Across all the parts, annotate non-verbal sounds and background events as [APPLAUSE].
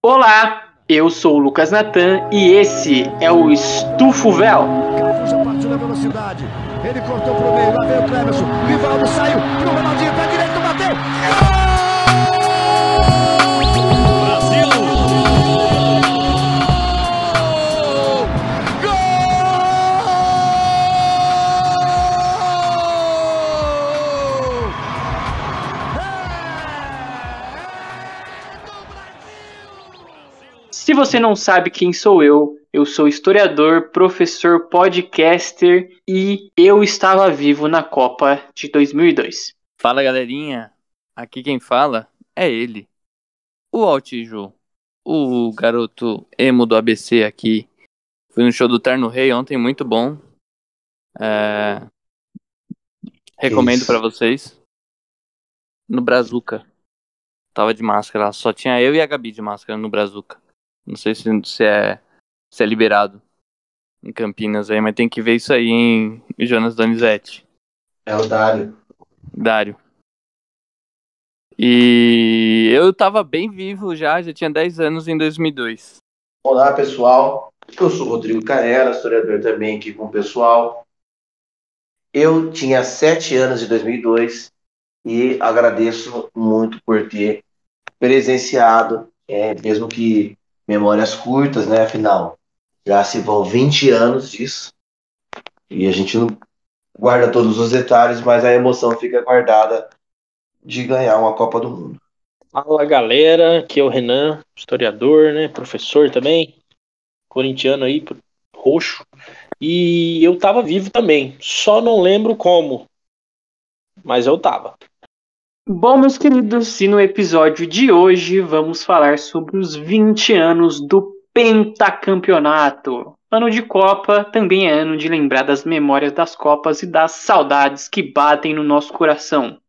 Olá, eu sou o Lucas Natan e esse é o Estufo Véu. Cafuja partiu na velocidade. Ele cortou pro meio, lá veio o Clemerson. Rivaldo saiu pro Ronaldinho, pé direito, bateu. Gol! Você não sabe quem sou eu, eu sou historiador, professor, podcaster e eu estava vivo na Copa de 2002. Fala galerinha, aqui quem fala é ele, o Altiju, o garoto emo do ABC aqui. Fui no show do Terno Rei ontem, muito bom. É, Recomendo pra vocês. No Brazuca. Tava de máscara só tinha eu e a Gabi de máscara no Brazuca. Não sei se, se é se é liberado em Campinas aí, mas tem que ver isso aí em Jonas Donizete. É o Dário. Dário. E eu tava bem vivo já, já tinha 10 anos em 2002. Olá, pessoal. Eu sou Rodrigo Canela, historiador também aqui com o pessoal. Eu tinha 7 anos em 2002 e agradeço muito por ter presenciado, é, mesmo que memórias curtas, né? Afinal, já se vão 20 anos disso e a gente não guarda todos os detalhes, mas a emoção fica guardada de ganhar uma Copa do Mundo. Fala galera, aqui é o Renan, historiador, né, professor também, corintiano aí, roxo, e eu tava vivo também, só não lembro como, mas eu tava. Bom, meus queridos, e no episódio de hoje vamos falar sobre os 20 anos do pentacampeonato. Ano de Copa também é ano de lembrar das memórias das Copas e das saudades que batem no nosso coração.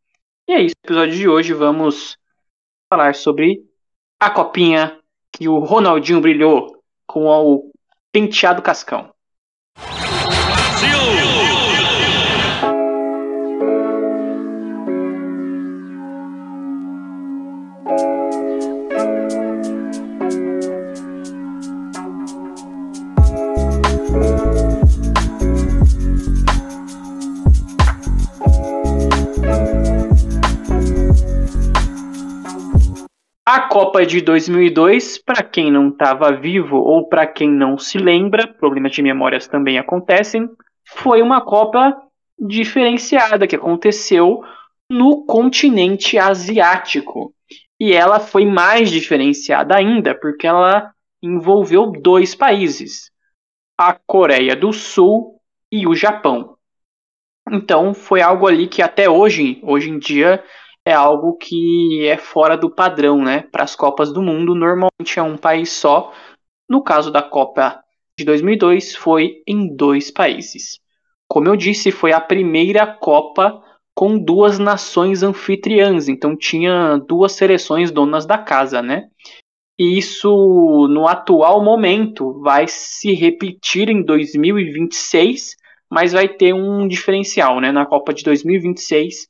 E é isso, no episódio de hoje vamos falar sobre a copinha que o Ronaldinho brilhou com o penteado cascão. Copa de 2002, para quem não estava vivo ou para quem não se lembra, problemas de memórias também acontecem, foi uma Copa diferenciada que aconteceu no continente asiático. E ela foi mais diferenciada ainda porque ela envolveu dois países, a Coreia do Sul e o Japão. Então foi algo ali que até hoje, hoje em dia, é algo que é fora do padrão, né? Para as Copas do Mundo, normalmente é um país só. No caso da Copa de 2002, foi em dois países. Como eu disse, foi a primeira Copa com duas nações anfitriãs, então tinha duas seleções donas da casa, né? E isso, no atual momento, vai se repetir em 2026, mas vai ter um diferencial, né? Na Copa de 2026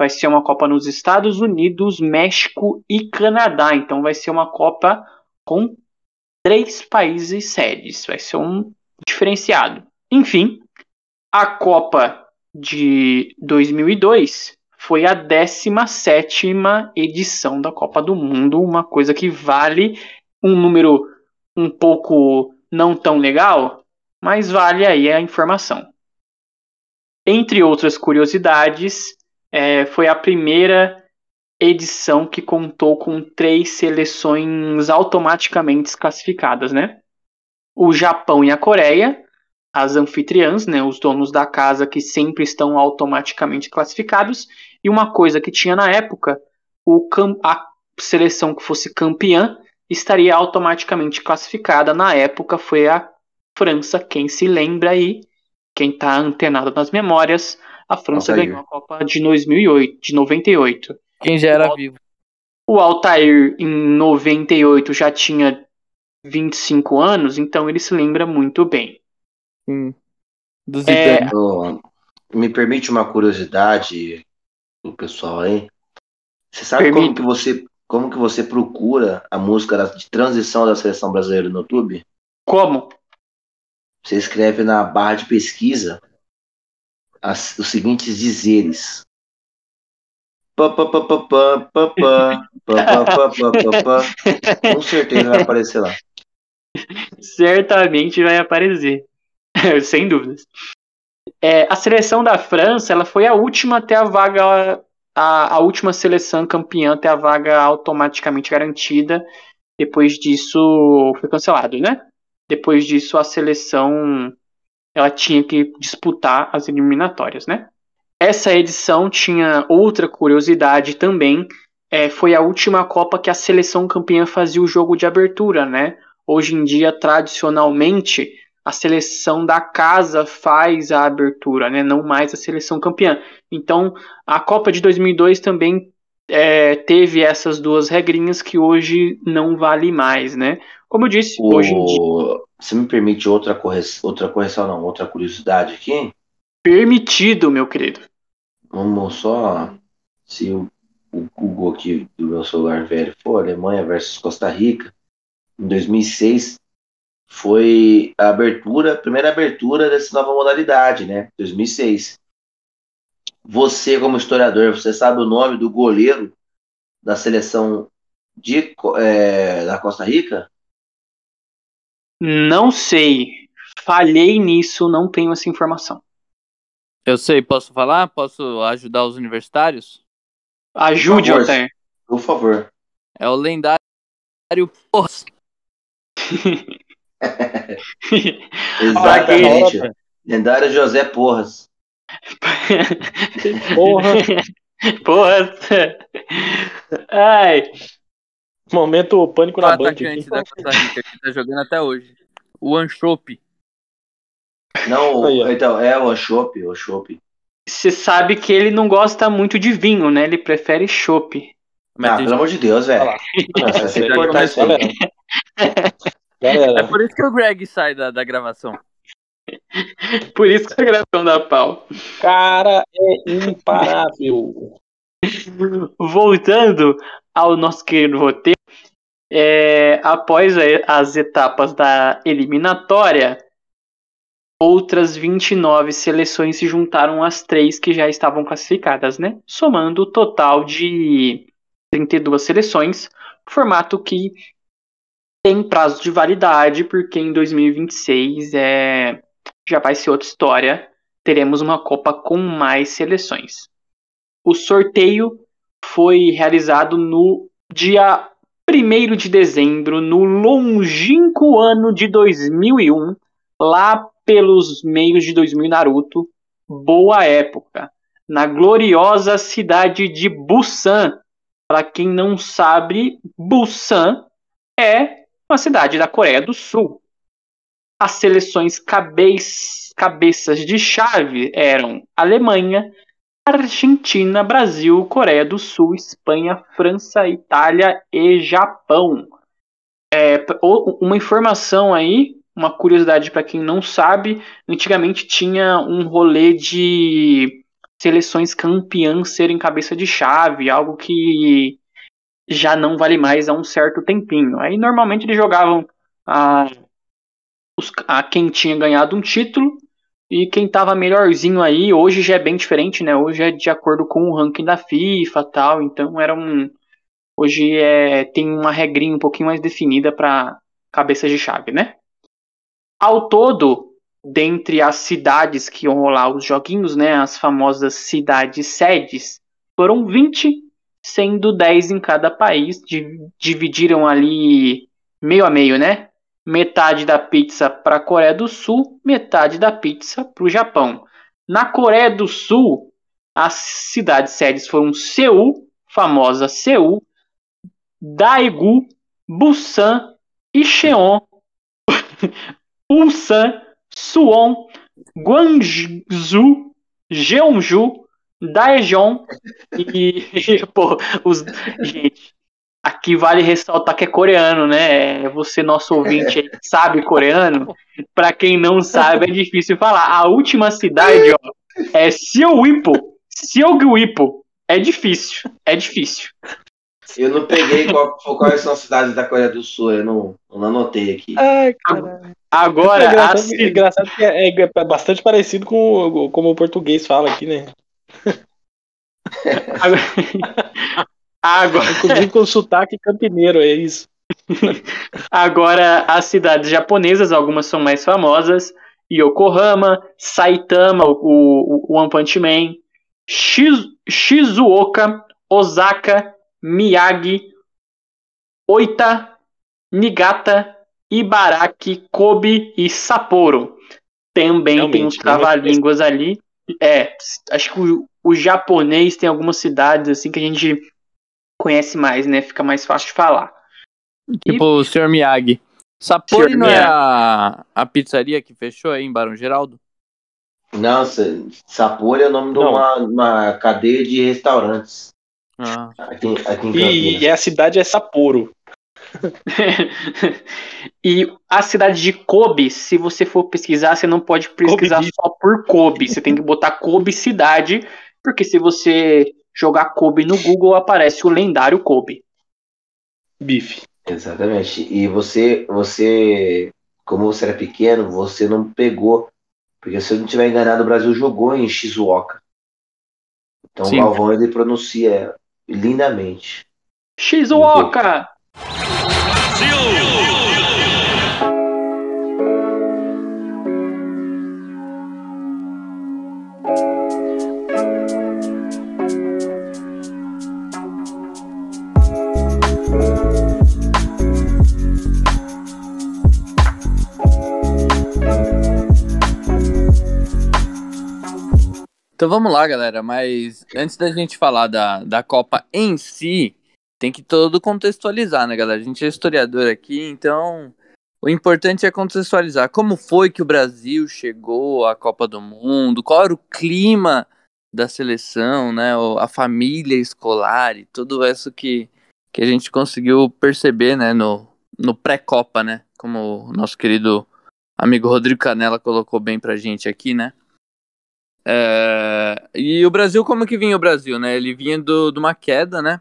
vai ser uma Copa nos Estados Unidos, México e Canadá. Então vai ser uma Copa com três países sedes. Vai ser um diferenciado. Enfim, a Copa de 2002 foi a 17ª edição da Copa do Mundo, uma coisa que vale um número um pouco não tão legal, mas vale aí a informação. Entre outras curiosidades, é, foi a primeira edição que contou com três seleções automaticamente classificadas, né? O Japão e a Coreia, as anfitriãs, né, os donos da casa que sempre estão automaticamente classificados, e uma coisa que tinha na época, o a seleção que fosse campeã estaria automaticamente classificada. Na época foi a França, quem se lembra aí, quem está antenado nas memórias, a França Altair. ganhou a Copa de 2008, de 98. Quem já era O- vivo. O Altair em 98 já tinha 25 anos, então ele se lembra muito bem. Sim. É, me permite uma curiosidade do pessoal aí? Você sabe Permito. como que você como que você procura a música da- de transição da seleção brasileira no YouTube? Como? Você escreve na barra de pesquisa as, os seguintes dizeres. Com certeza vai aparecer lá. Certamente vai aparecer. Sem dúvidas. É, a seleção da França ela foi a última até a vaga a, a, última seleção campeã até a vaga automaticamente garantida depois disso foi cancelado né depois disso a seleção ela tinha que disputar as eliminatórias, né? Essa edição tinha outra curiosidade também. é, foi a última Copa que a seleção campeã fazia o jogo de abertura, né? Hoje em dia, tradicionalmente, a seleção da casa faz a abertura, né? Não mais a seleção campeã. Então, a Copa de 2002 também é, teve essas duas regrinhas que hoje não vale mais, né? Como eu disse, hoje em dia O... Você me permite outra correção, outra correção não, outra curiosidade aqui? permitido, meu querido. Vamos só se o, o Google aqui do meu celular velho for Alemanha versus Costa Rica em 2006 foi a abertura, a primeira abertura dessa nova modalidade, né? 2006. Você como historiador, você sabe o nome do goleiro da seleção de é, da Costa Rica? Não sei. Falhei nisso, não tenho essa informação. Eu sei, posso falar? Posso ajudar os universitários? Ajude, Por favor. Altair. Por favor. É o lendário Porras. [LAUGHS] [LAUGHS] Exatamente. Lendário José Porras. Porra, [LAUGHS] Porra. Ai, momento pânico O na Band. atacante aqui. da Costa Rica que tá jogando até hoje. O Anchope. Não, então, é o Chopp, o Chopp. você sabe que ele não gosta muito de vinho, né? Ele prefere chopp. Mas Ah, pelo amor de Deus, velho. [LAUGHS] [LAUGHS] Galera. É Galera, por isso que o Greg sai da, da gravação. [LAUGHS] Por isso que a gravação dá pau. cara é imparável. Voltando ao nosso querido roteiro, é, após as etapas da eliminatória, outras 29 seleções se juntaram às três que já estavam classificadas, né? Somando o total de 32 seleções, formato que tem prazo de validade, porque em 2026 é, já vai ser outra história. Teremos uma Copa com mais seleções. O sorteio foi realizado no dia 1 de dezembro, no longínquo ano de 2001, lá pelos meios de 2000 Naruto. Boa época. Na gloriosa cidade de Busan. Para quem não sabe, Busan é uma cidade da Coreia do Sul. As seleções cabe- cabeças de chave eram Alemanha, Argentina, Brasil, Coreia do Sul, Espanha, França, Itália e Japão. É, uma informação aí, uma curiosidade para quem não sabe, antigamente tinha um rolê de seleções campeãs serem cabeça de chave, algo que já não vale mais há um certo tempinho. Aí normalmente eles jogavam a, os- a quem tinha ganhado um título e quem tava melhorzinho aí, hoje já é bem diferente, né? Hoje é de acordo com o ranking da FIFA tal, então era um. Hoje é, tem uma regrinha um pouquinho mais definida para cabeças de chave, né? Ao todo, dentre as cidades que iam rolar os joguinhos, né? As famosas cidades sedes, foram 20, sendo 10 em cada país. di- Dividiram ali meio a meio, né? Metade da pizza para a Coreia do Sul, metade da pizza para o Japão. Na Coreia do Sul, as cidades sedes foram Seul, famosa Seul, Daegu, Busan, Incheon, [LAUGHS] Ulsan, Suwon, Guangzhou, Jeonju, Daejeon e, [LAUGHS] pô, os gente, Aqui vale ressaltar que é coreano, né? Você, nosso ouvinte, aí, sabe coreano. Pra quem não sabe, é difícil falar. A última cidade, ó, é Seogwipo. Seogwipo. É difícil. É difícil. Eu não peguei qual, quais são as cidades da Coreia do Sul, eu não, não anotei aqui. Ai, caralho. Agora, é a engraçado, ci- é engraçado que é, é bastante parecido com o- como o português fala aqui, né? [LAUGHS] [LAUGHS] agora, [LAUGHS] Inclusive com sotaque campineiro, é isso. [LAUGHS] agora as cidades japonesas, algumas são mais famosas. Yokohama, Saitama, o, o, One Punch Man, Shiz- Shizuoka, Osaka, Miyagi, Oita, Niigata, Ibaraki, Kobe e Sapporo. Também tem Realmente, uns bem trava-línguas ali. É, acho que o, o japonês tem algumas cidades assim que a gente conhece mais, né? Fica mais fácil de falar. Tipo o Sr. Miyagi. Sapori Sr. não é Miyagi. a, a pizzaria que fechou aí em Barão Geraldo? Não, Sa- Sapporo é o nome de Não. uma, uma cadeia de restaurantes Ah, aqui, aqui em E, Campinas. e a cidade é Sapporo. [LAUGHS] e a cidade de Kobe, se você for pesquisar, você não pode pesquisar Kobe só por Kobe. Você tem que botar Kobe cidade, porque se você jogar Kobe no Google, aparece o lendário Kobe. Bife. Exatamente. E você, você, como você era pequeno, você não pegou. Porque se eu não estiver enganado, o Brasil jogou em Shizuoka. Então Sim. o Galvão ele pronuncia lindamente. Shizuoka! Então vamos lá, galera. Mas antes da gente falar da, da Copa em si, tem que todo contextualizar, né, galera? A gente é historiador aqui, então o importante é contextualizar. Como foi que o Brasil chegou à Copa do Mundo? Qual era o clima da seleção, né? A família escolar e tudo isso que, que a gente conseguiu perceber, né, no, no pré-Copa, né? Como o nosso querido amigo Rodrigo Canella colocou bem pra gente aqui, né? É, e o Brasil, como que vinha o Brasil, né? Ele vinha do, de uma queda, né?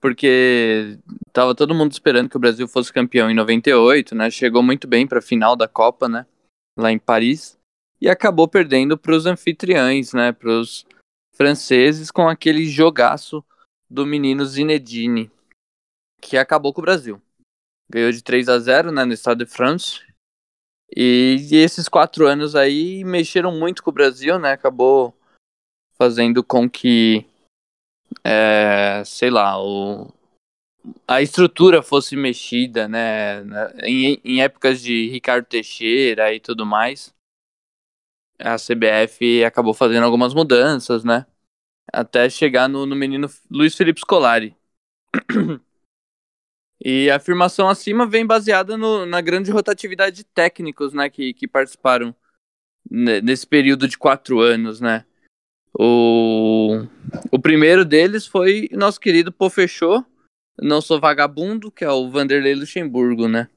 Porque tava todo mundo esperando que o Brasil fosse campeão em 98, né? Chegou muito bem para a final da Copa, né? Lá em Paris. E acabou perdendo para os anfitriões, né? Para os franceses com aquele jogaço do menino Zinedine, que acabou com o Brasil. Ganhou de 3 a 0 né, no Stade de France. E, e esses quatro anos aí mexeram muito com o Brasil, né? Acabou fazendo com que, é, sei lá, o, a estrutura fosse mexida, né? Em, em épocas de Ricardo Teixeira e tudo mais, a CBF acabou fazendo algumas mudanças, né? Até chegar no, no menino Luiz Felipe Scolari. [CLEARS THROAT] E a afirmação acima vem baseada no- na grande rotatividade de técnicos, né, que, que participaram ne- nesse período de quatro anos, né. O, o primeiro deles foi nosso querido Pofechô, Não Sou Vagabundo, que é o Vanderlei Luxemburgo, né.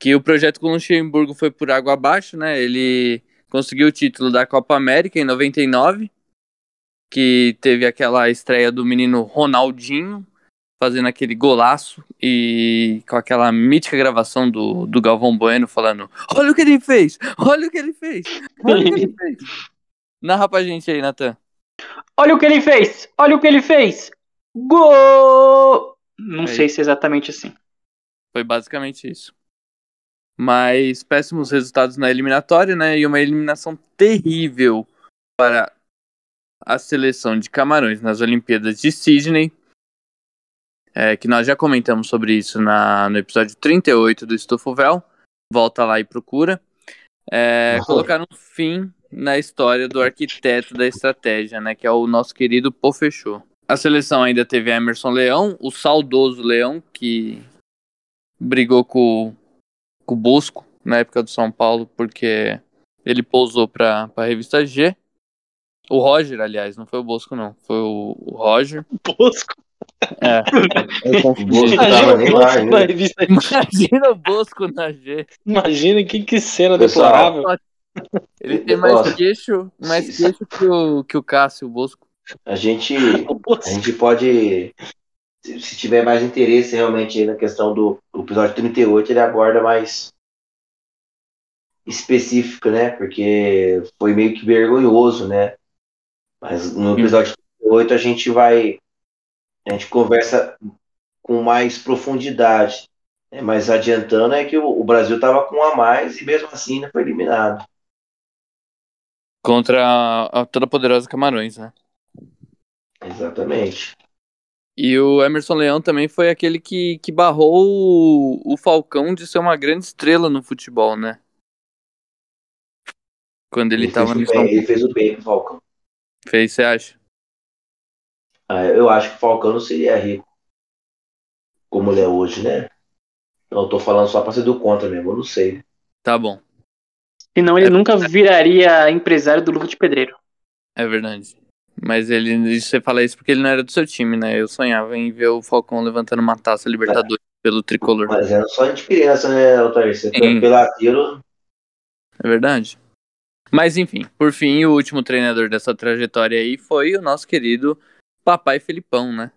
Que o projeto com Luxemburgo foi por água abaixo, né, ele conseguiu o título da Copa América em 99, que teve aquela estreia do menino Ronaldinho, fazendo aquele golaço e com aquela mítica gravação do, do Galvão Bueno falando: Olha o que ele fez! Olha o que ele fez! Olha o que ele fez! [LAUGHS] Narra pra gente aí, Natan. Olha o que ele fez! Olha o que ele fez! Gol! Não Aí. sei se é exatamente assim. Foi basicamente isso. Mas péssimos resultados na eliminatória, né? E uma eliminação terrível para a seleção de Camarões nas Olimpíadas de Sydney. É, que nós já comentamos sobre isso na, no episódio 38 do Estufo Véu. Volta lá e procura. É, Uhum. colocaram fim na história do arquiteto da estratégia, né? Que é o nosso querido Pofechô. A seleção ainda teve Emerson Leão, o saudoso Leão, que brigou com, com o Bosco na época do São Paulo, porque ele pousou para a revista G. O Roger, aliás, não foi o Bosco, não. Foi o, o Roger. O. [LAUGHS] Bosco Revista. Imagina o Bosco na G. Imagina que, que cena Pessoal, deplorável. Ele tem mais queixo, mais queixo que o, que o Cássio, o Bosco. A gente, [LAUGHS] O Bosco. a gente pode se, tiver mais interesse realmente aí na questão do, do episódio 38, ele aborda mais específico, né? Porque foi meio que vergonhoso, né? Mas no episódio 38 a gente vai. A gente conversa com mais profundidade. Né? Mas adiantando é que o, o Brasil estava com um a mais e mesmo assim não foi eliminado. Contra a, a toda poderosa Camarões, né? Exatamente. E o Emerson Leão também foi aquele que, que barrou o, o Falcão de ser uma grande estrela no futebol, né? Quando ele, Ele, tava no bem, ele fez o bem pro Falcão. Fez, você acha? Ah, eu acho que o Falcão não seria rico como ele é hoje, né? Não, eu tô falando só pra ser do contra mesmo, eu não sei. Tá bom, Senão ele nunca viraria empresário do Luva de Pedreiro. é verdade. Mas ele, você fala isso porque ele não era do seu time, né? Eu sonhava em ver o Falcão levantando uma taça Libertadores pelo tricolor. Mas era só de criança, né, Altair? Você Sim. peladeiro. É verdade. Mas enfim, por fim, o último treinador dessa trajetória aí foi o nosso querido Papai Felipão, né?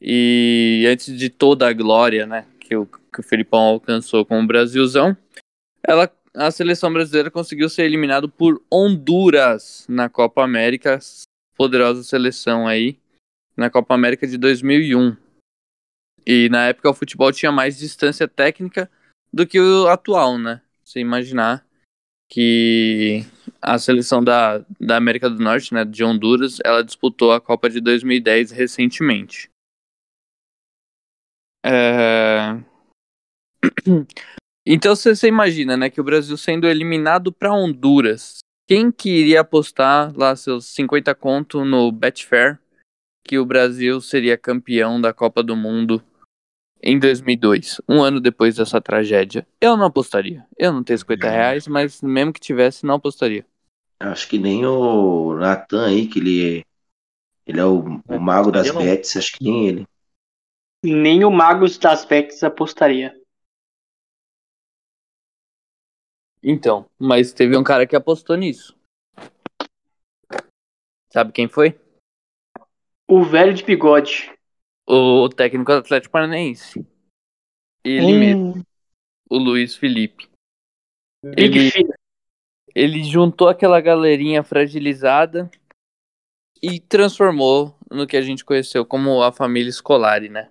E antes de toda a glória, né, que o, que o Felipão alcançou com o Brasilzão, ela, a seleção brasileira conseguiu ser eliminado por Honduras na Copa América, poderosa seleção aí, na Copa América de 2001. E na época o futebol tinha mais distância técnica do que o atual, né? Você imaginar que a seleção da, da América do Norte, né, de Honduras, ela disputou a Copa de 2010 recentemente. É... [CLEARS THROAT] Então você, imagina, né, que o Brasil sendo eliminado para Honduras, quem que iria apostar lá seus 50 conto no Betfair que o Brasil seria campeão da Copa do Mundo em 2002, um ano depois dessa tragédia? Eu não apostaria. Eu não tenho 50 reais, mas mesmo que tivesse, não apostaria. Acho que nem o Natan aí, que ele é, ele é o, o mago das não. bets, acho que nem ele. Nem o Magos das Bex apostaria. Então, mas teve um cara que apostou nisso. Sabe quem foi? O velho de bigode. O técnico do Atlético Paranaense. Ele Hum. mesmo, o Luiz Felipe. Ele, ele juntou aquela galerinha fragilizada e transformou no que a gente conheceu como a família Scolari, né?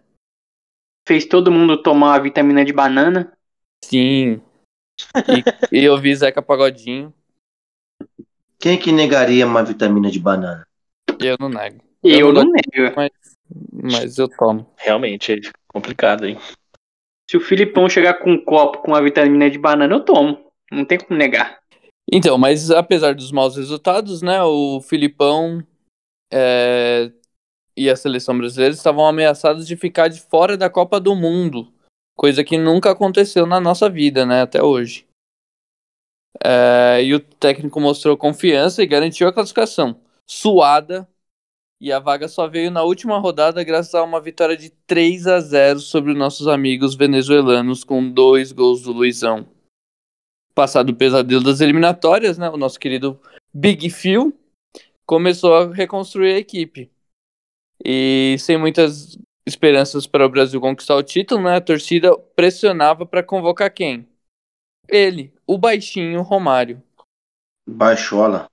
Fez todo mundo tomar a vitamina de banana. Sim. E, [LAUGHS] e eu vi Zeca Pagodinho, Quem é que negaria uma vitamina de banana? eu não nego. E eu não não nego. Mas eu tomo. Realmente, é complicado, hein? Se o Filipão chegar com um copo com a vitamina de banana, eu tomo. Não tem como negar. Então, mas apesar dos maus resultados, né, o Filipão é, e a seleção brasileira estavam ameaçados de ficar de fora da Copa do Mundo, coisa que nunca aconteceu na nossa vida, né, até hoje. É, e o técnico mostrou confiança e garantiu a classificação, suada, e a vaga só veio na última rodada graças a uma vitória de 3 a 0 sobre os nossos amigos venezuelanos com dois gols do Luizão passado o pesadelo das eliminatórias, né? O nosso querido Big Phil começou a reconstruir a equipe. E sem muitas esperanças para o Brasil conquistar o título, né? A torcida pressionava para convocar quem? Ele, o baixinho Romário. Baixola.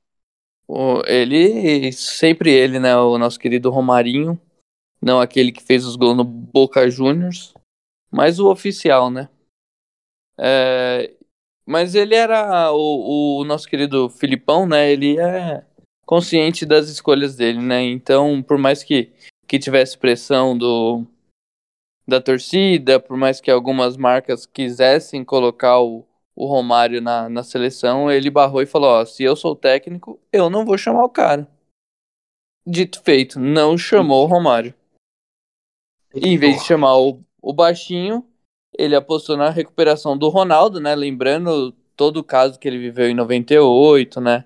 Ele, sempre ele, né? O nosso querido Romarinho. Não aquele que fez os gols no Boca Juniors, mas o oficial, né? É, mas ele era o, o nosso querido Filipão, né? Ele é consciente das escolhas dele, né? Então, por mais que, que tivesse pressão do da torcida, por mais que algumas marcas quisessem colocar o, o Romário na, na seleção, ele barrou e falou: Ó, se eu sou o técnico, eu não vou chamar o cara. Dito feito, não chamou o Romário. E em vez de chamar o, o baixinho, ele apostou na recuperação do Ronaldo, né? Lembrando todo o caso que ele viveu em 98, né?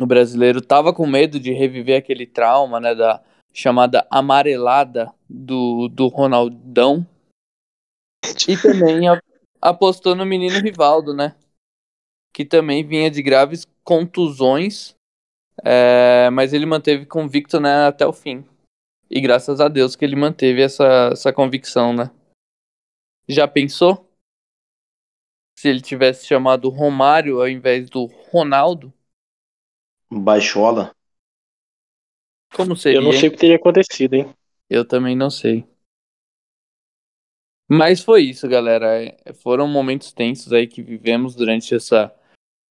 O brasileiro tava com medo de reviver aquele trauma, né? Da chamada amarelada do, do Ronaldão. E também a- apostou no menino Rivaldo, né? Que também vinha de graves contusões, é, mas ele manteve convicto né, até o fim. E graças a Deus que ele manteve essa, essa convicção, né? Já pensou? Se ele tivesse chamado Romário ao invés do Ronaldo? Baixola. Como seria? Eu não sei o que teria acontecido, hein? Eu também não sei. Mas foi isso, galera. É, Foram momentos tensos aí que vivemos durante essa,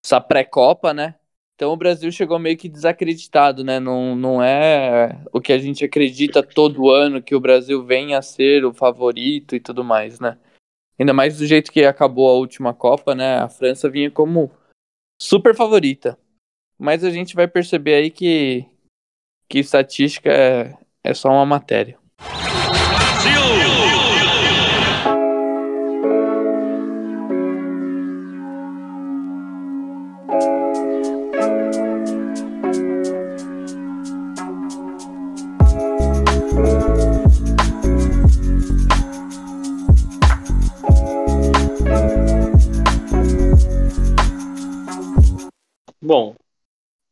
essa pré-copa, né? Então o Brasil chegou meio que desacreditado, né? Não, não é o que a gente acredita todo ano que o Brasil venha a ser o favorito e tudo mais, né? Ainda mais do jeito que acabou a última Copa, né? A França vinha como super favorita. Mas a gente vai perceber aí que, que estatística é, é só uma matéria.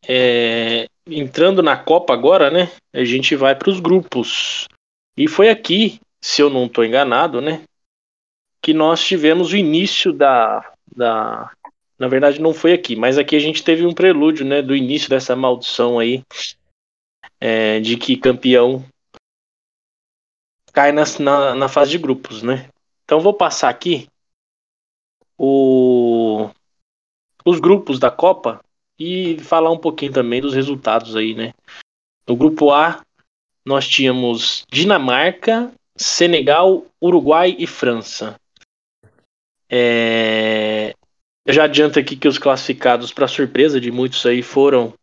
É, entrando na Copa agora, né? A gente vai para os grupos. E foi aqui, se eu não estou enganado, né? Que nós tivemos o início da, da. Na verdade, não foi aqui, mas aqui a gente teve um prelúdio, né? Do início dessa maldição aí. é, de que campeão cai nas- na, na fase de grupos, né? Então vou passar aqui o, os grupos da Copa e falar um pouquinho também dos resultados aí, né? No grupo A, nós tínhamos Dinamarca, Senegal, Uruguai e França. É, Eu já adianto aqui que os classificados, para surpresa de muitos aí, foram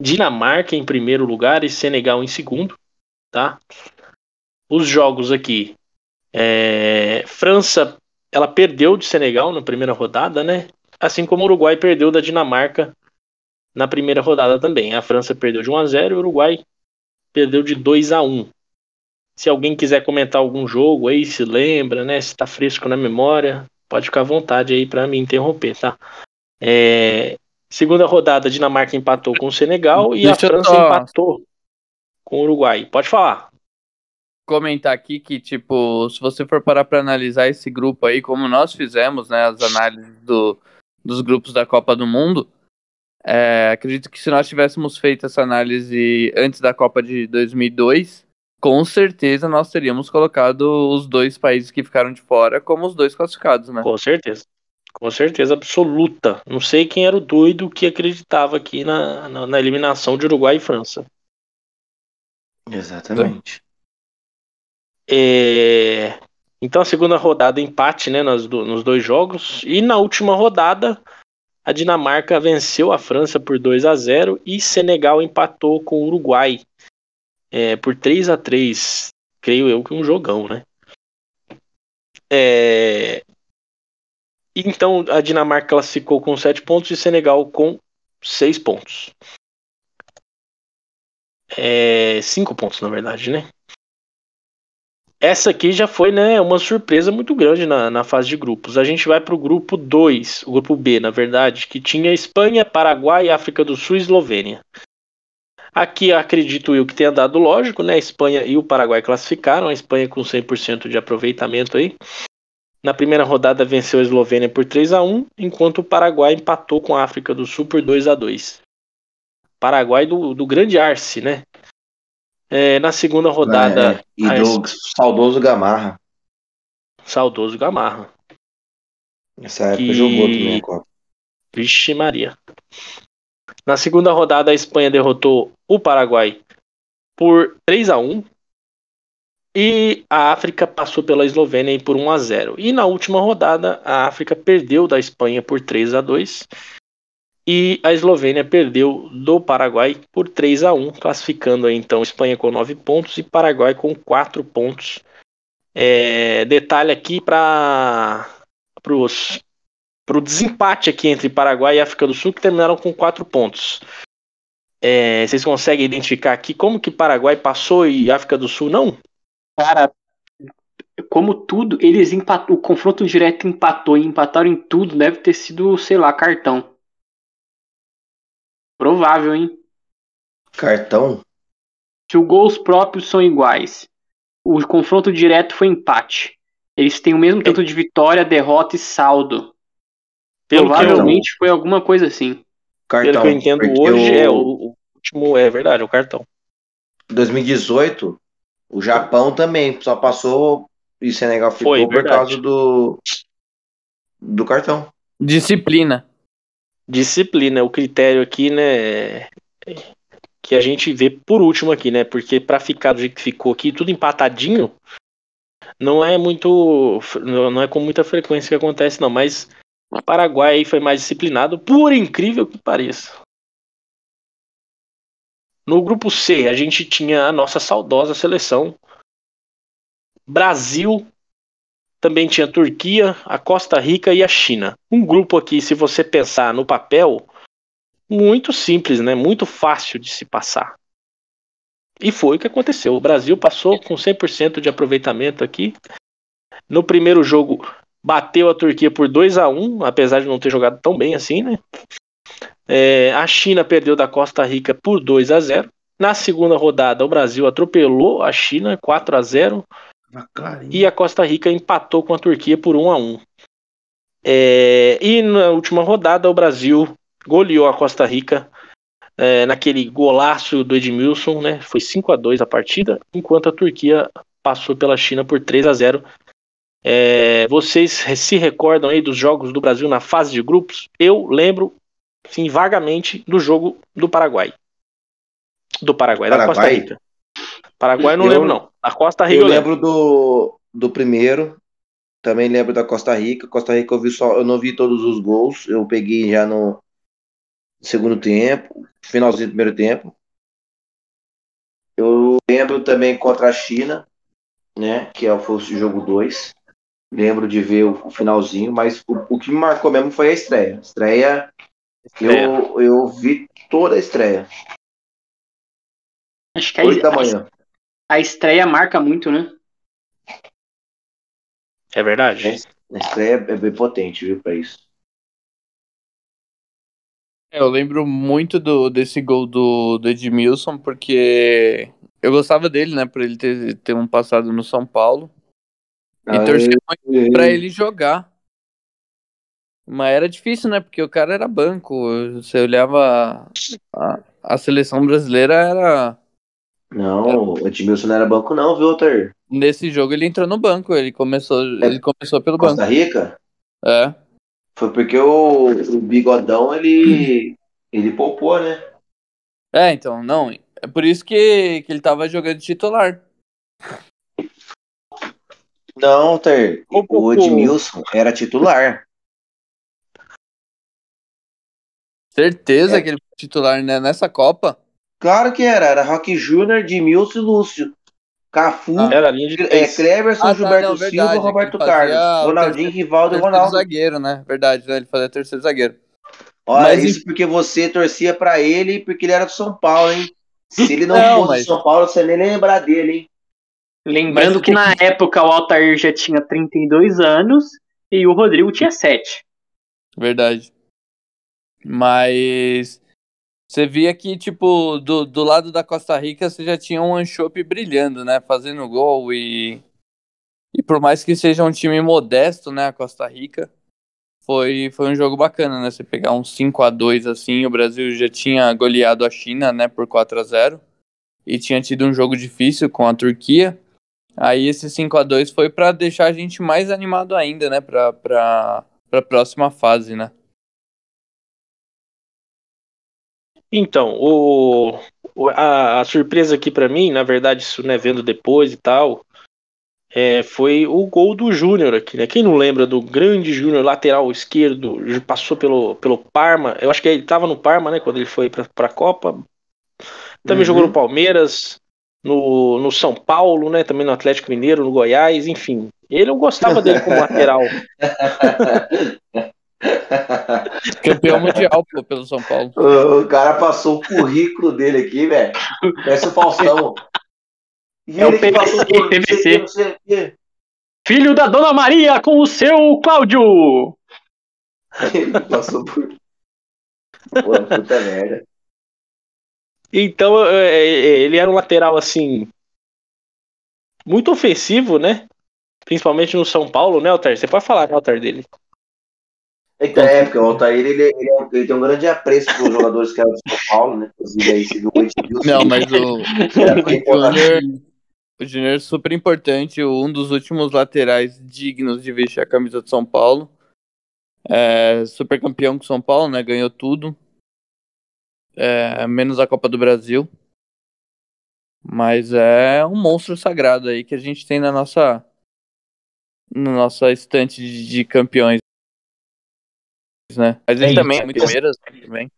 Dinamarca em primeiro lugar e Senegal em segundo, tá? Os jogos aqui, é, França, ela perdeu de Senegal na primeira rodada, né? Assim como o Uruguai perdeu da Dinamarca na primeira rodada também. A França perdeu de 1 a 0 e o Uruguai perdeu de 2 a 1. Se alguém quiser comentar algum jogo aí, se lembra, né? Se tá fresco na memória, pode ficar à vontade aí para me interromper, tá? É, segunda rodada, a Dinamarca empatou com o Senegal e Deixa a França só- empatou com o Uruguai. Pode falar. comentar aqui que, tipo, se você for parar para analisar esse grupo aí, como nós fizemos, né, as análises do, dos grupos da Copa do Mundo, é, acredito que se nós tivéssemos feito essa análise antes da Copa de 2002, com certeza nós teríamos colocado os dois países que ficaram de fora como os dois classificados, né? Com certeza. Com certeza absoluta. Não sei quem era o doido que acreditava aqui na, na, na eliminação de Uruguai e França. Exatamente. É, Então a segunda rodada empate né, do- nos dois jogos. E na última rodada a Dinamarca venceu a França por 2 a 0 e Senegal empatou com o Uruguai é, por 3 a 3 Creio eu que um jogão, né? É, Então a Dinamarca classificou com 7 pontos e Senegal com 6 pontos. É, 5 pontos, na verdade, né? Essa aqui já foi né, uma surpresa muito grande na, na fase de grupos. A gente vai para o grupo 2, o grupo B, na verdade, que tinha Espanha, Paraguai, África do Sul e Eslovênia. Aqui acredito eu que tenha dado lógico, né? A Espanha e o Paraguai classificaram, a Espanha com 100% de aproveitamento aí. Na primeira rodada venceu a Eslovênia por 3 a 1 enquanto o Paraguai empatou com a África do Sul por 2 a 2 Paraguai do, do grande Arce, né? É, na segunda rodada, É, e do saudoso Gamarra. saudoso Gamarra. Nessa época Que- jogou também a Copa. Vixe Maria. Na segunda rodada, a Espanha derrotou o Paraguai por 3 a 1 e a África passou pela Eslovênia por 1 a 0. E na última rodada, a África perdeu da Espanha por 3 a 2 e a Eslovênia perdeu do Paraguai por 3 a 1, classificando aí, então Espanha com 9 pontos e Paraguai com 4 pontos. É, detalhe aqui para o desempate aqui entre Paraguai e África do Sul, que terminaram com quatro pontos. É, vocês conseguem identificar aqui como que Paraguai passou e África do Sul não? Cara, como tudo, eles empatou, o confronto direto empatou e empataram em tudo, deve ter sido, sei lá, cartão. Provável, hein? Cartão? Se os gols próprios são iguais, o confronto direto foi empate. Eles têm o mesmo tanto de vitória, derrota e saldo. Pelo eu, Provavelmente foi alguma coisa assim. pelo Cartão. que eu entendo porque hoje, o- é o, o último. É verdade, é o cartão. 2018, o Japão também só passou e Senegal ficou Foi, por verdade. causa do do cartão. Disciplina. Disciplina, o critério aqui, né? Que a gente vê por último aqui, né? Porque pra ficar do jeito que ficou aqui, tudo empatadinho, não é muito. Não é com muita frequência que acontece, não. Mas o Paraguai aí foi mais disciplinado, por incrível que pareça. No grupo C, a gente tinha a nossa saudosa seleção. Brasil, também tinha a Turquia, a Costa Rica e a China. Um grupo aqui, se você pensar no papel, muito simples, né? Muito fácil de se passar. E foi o que aconteceu. O Brasil passou com 100% de aproveitamento aqui. No primeiro jogo, bateu a Turquia por 2 a 1 apesar de não ter jogado tão bem assim, né? É, a China perdeu da Costa Rica por 2 a 0 Na segunda rodada, o Brasil atropelou a China 4 a 0 e a Costa Rica empatou com a Turquia por 1 a 1 É, E na última rodada, o Brasil goleou a Costa Rica é, naquele golaço do Edmilson, né? Foi 5 a 2 a partida, enquanto a Turquia passou pela China por 3 a 0 É, vocês se recordam aí dos jogos do Brasil na fase de grupos? Eu lembro, sim, vagamente do jogo do Paraguai. Do Paraguai, da Costa Paraguai? Rica. Paraguai não Eu- lembro, não. Da Costa Rica Eu eu lembro. lembro do, do primeiro, também lembro da Costa Rica. Costa Rica eu vi só, eu não vi todos os gols, eu peguei já no segundo tempo, finalzinho do primeiro tempo. Eu lembro também contra a China, né, que é o- foi o jogo 2. Lembro de ver o, o finalzinho, mas o, o que me marcou mesmo foi a estreia. Estreia, eu, eu vi toda a estreia, Acho que 8 da manhã. A estreia marca muito, né? É verdade. A estreia é bem potente, viu, pra isso. É, Eu lembro muito do, desse gol do, do Edmilson, porque eu gostava dele, né? Por ele ter, ter um passado no São Paulo. E torcia eu- muito pra ele jogar. Mas era difícil, né? Porque o cara era banco. Você olhava a, a seleção brasileira, era. Não, o Edmilson não era banco não, viu, Altair? Nesse jogo ele entrou no banco. Ele começou, É. ele começou pelo banco. Costa Rica? É. Foi porque o, o Bigodão, ele, ele poupou, né? É, então, não. É por isso que, que ele tava jogando de titular. Não, Ô, o Popô. Edmilson era titular. Certeza É. que ele foi titular né, nessa Copa. Claro que era, era Rock Júnior, Edmilson e Lúcio. Cafu, Era a linha de é. Cleverson, Ah, tá, Gilberto não, Silva, verdade, que Roberto Carlos, Ronaldinho, Rivaldo e Terceiro Ronaldo. zagueiro, né? Verdade, né? Ele fazia terceiro zagueiro. Olha, Mas isso porque você torcia pra ele porque ele era do São Paulo, hein? Se ele não, [LAUGHS] Não, fosse mas- do São Paulo, você nem lembrar dele, hein? Lembrando Mas que na época o Altair já tinha 32 anos e o Rodrigo tinha 7. Verdade. Mas você via que, tipo, do, do lado da Costa Rica você já tinha um Anchope brilhando, né? Fazendo gol e. E por mais que seja um time modesto, né? A Costa Rica. Foi, foi um jogo bacana, né? Você pegar um 5 a 2 assim, o Brasil já tinha goleado a China, né, por 4 a 0 e tinha tido um jogo difícil com a Turquia. Aí esse 5 a 2 foi pra deixar a gente mais animado ainda, né, pra, pra, pra próxima fase, né? Então, o, a, a surpresa aqui pra mim, na verdade, isso né, vendo depois e tal, é, foi o gol do Júnior aqui, né? Quem não lembra do grande Júnior, lateral esquerdo, passou pelo, pelo Parma, eu acho que ele tava no Parma, né, quando ele foi pra, pra Copa. Também Uhum. jogou no Palmeiras, no, no São Paulo, né? Também no Atlético Mineiro, no Goiás, enfim. Ele eu gostava dele como lateral. [LAUGHS] [LAUGHS] Campeão mundial pô, pelo São Paulo. O, o cara passou o currículo dele aqui, velho. Parece o Faustão. E É o PVC, por PVC. Filho da Dona Maria com o seu Cláudio! [LAUGHS] Ele passou por. Pô, puta merda. Então, é, é, ele era um lateral assim. Muito ofensivo, né? Principalmente no São Paulo, né, Altair? Você pode falar, né, Altair, dele? Então, é, porque o Altair, ele, ele, é- ele tem um grande apreço pelos jogadores que eram do São Paulo, né? Inclusive aí você viu o Edilson. Não, mas o, [LAUGHS] o Júnior é super importante, um dos últimos laterais dignos de vestir a camisa de São Paulo. É, super campeão com São Paulo, né? Ganhou tudo. É, menos a Copa do Brasil. Mas é um monstro sagrado aí que a gente tem na nossa na nossa estante de, de campeões, né? Mas ele É também isso. é muito Palmeiras também.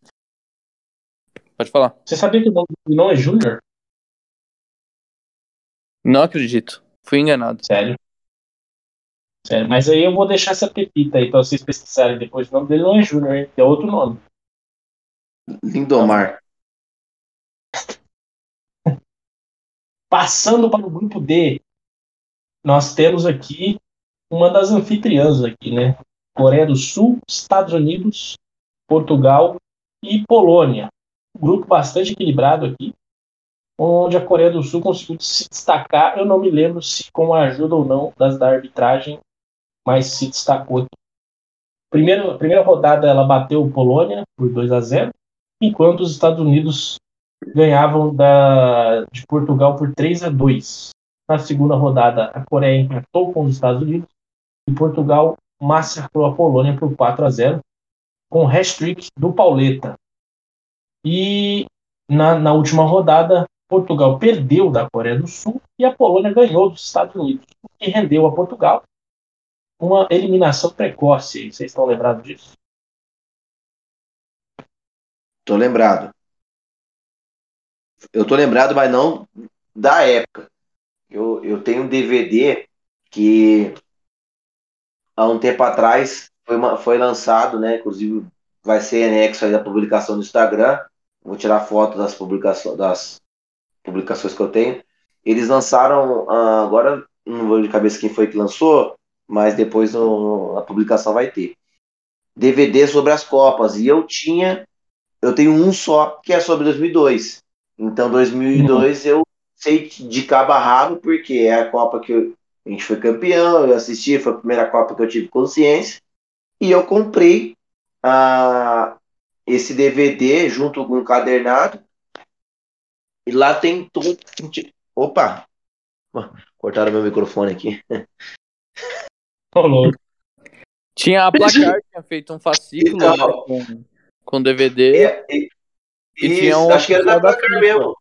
Pode falar. Você sabia que o nome dele não é Júnior? Não acredito. Fui enganado. Sério. Sério. Mas aí eu vou deixar essa pepita aí pra vocês pesquisarem depois. O nome dele não é Júnior, hein? É outro nome. Lindomar. [LAUGHS] Passando para o grupo D, nós temos aqui uma das anfitriãs aqui, né? Coreia do Sul, Estados Unidos, Portugal e Polônia. Um grupo bastante equilibrado aqui, onde a Coreia do Sul conseguiu se destacar. Eu não me lembro se com a ajuda ou não das da arbitragem, mas se destacou aqui. Primeira, primeira rodada ela bateu Polônia por 2 a 0, enquanto os Estados Unidos ganhavam da, de Portugal por 3 a 2. Na segunda rodada, a Coreia empatou com os Estados Unidos e Portugal massacrou a Polônia por 4 a 0 com hat-trick do Pauleta. E na, na última rodada, Portugal perdeu da Coreia do Sul e a Polônia ganhou dos Estados Unidos, o que rendeu a Portugal uma eliminação precoce. Vocês estão lembrados disso? Tô lembrado. Eu tô lembrado, mas não da época. Eu, eu tenho um DVD que há um tempo atrás foi, uma- foi lançado, né? Inclusive vai ser anexo aí da publicação no Instagram. Vou tirar foto das publicações, das publicações que eu tenho. Eles lançaram, ah, agora não vou de cabeça quem foi que lançou, mas depois no- na publicação vai ter. DVD sobre as Copas. E eu tinha, eu tenho um só, que é sobre 2002. Então, 2002 eu sei de cabo a rabo, porque é a Copa que eu- a gente foi campeão, eu assisti, foi a primeira Copa que eu tive consciência. E eu comprei ah, esse DVD junto com o cadernado. E lá tem tudo. Opa! Cortaram meu microfone aqui. Rolou. Tinha a placar, tinha feito um fascículo Então. né, com, com DVD, É, e- E isso, tinha um acho que era da placar mesmo.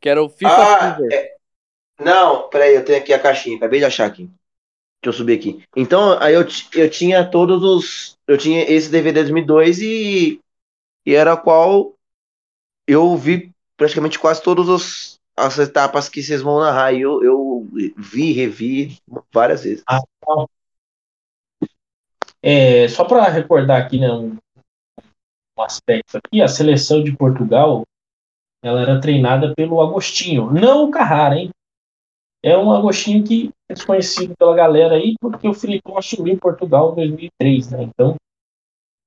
que era o FIFA Ah, Fever. é- não, peraí, eu tenho aqui a caixinha, acabei de achar aqui. Deixa eu subir aqui. Então, aí eu, eu tinha todos os. Eu tinha esse DVD 2002 e, e era qual eu vi praticamente quase todas os- as etapas que vocês vão narrar. E eu, eu vi, revi várias vezes. É, só para recordar aqui né, um, um aspecto aqui, a seleção de Portugal ela era treinada pelo Agostinho, não o Carrara, hein? É um Agostinho que é desconhecido pela galera aí, porque o Filipão assumiu Portugal em 2003, né? Então,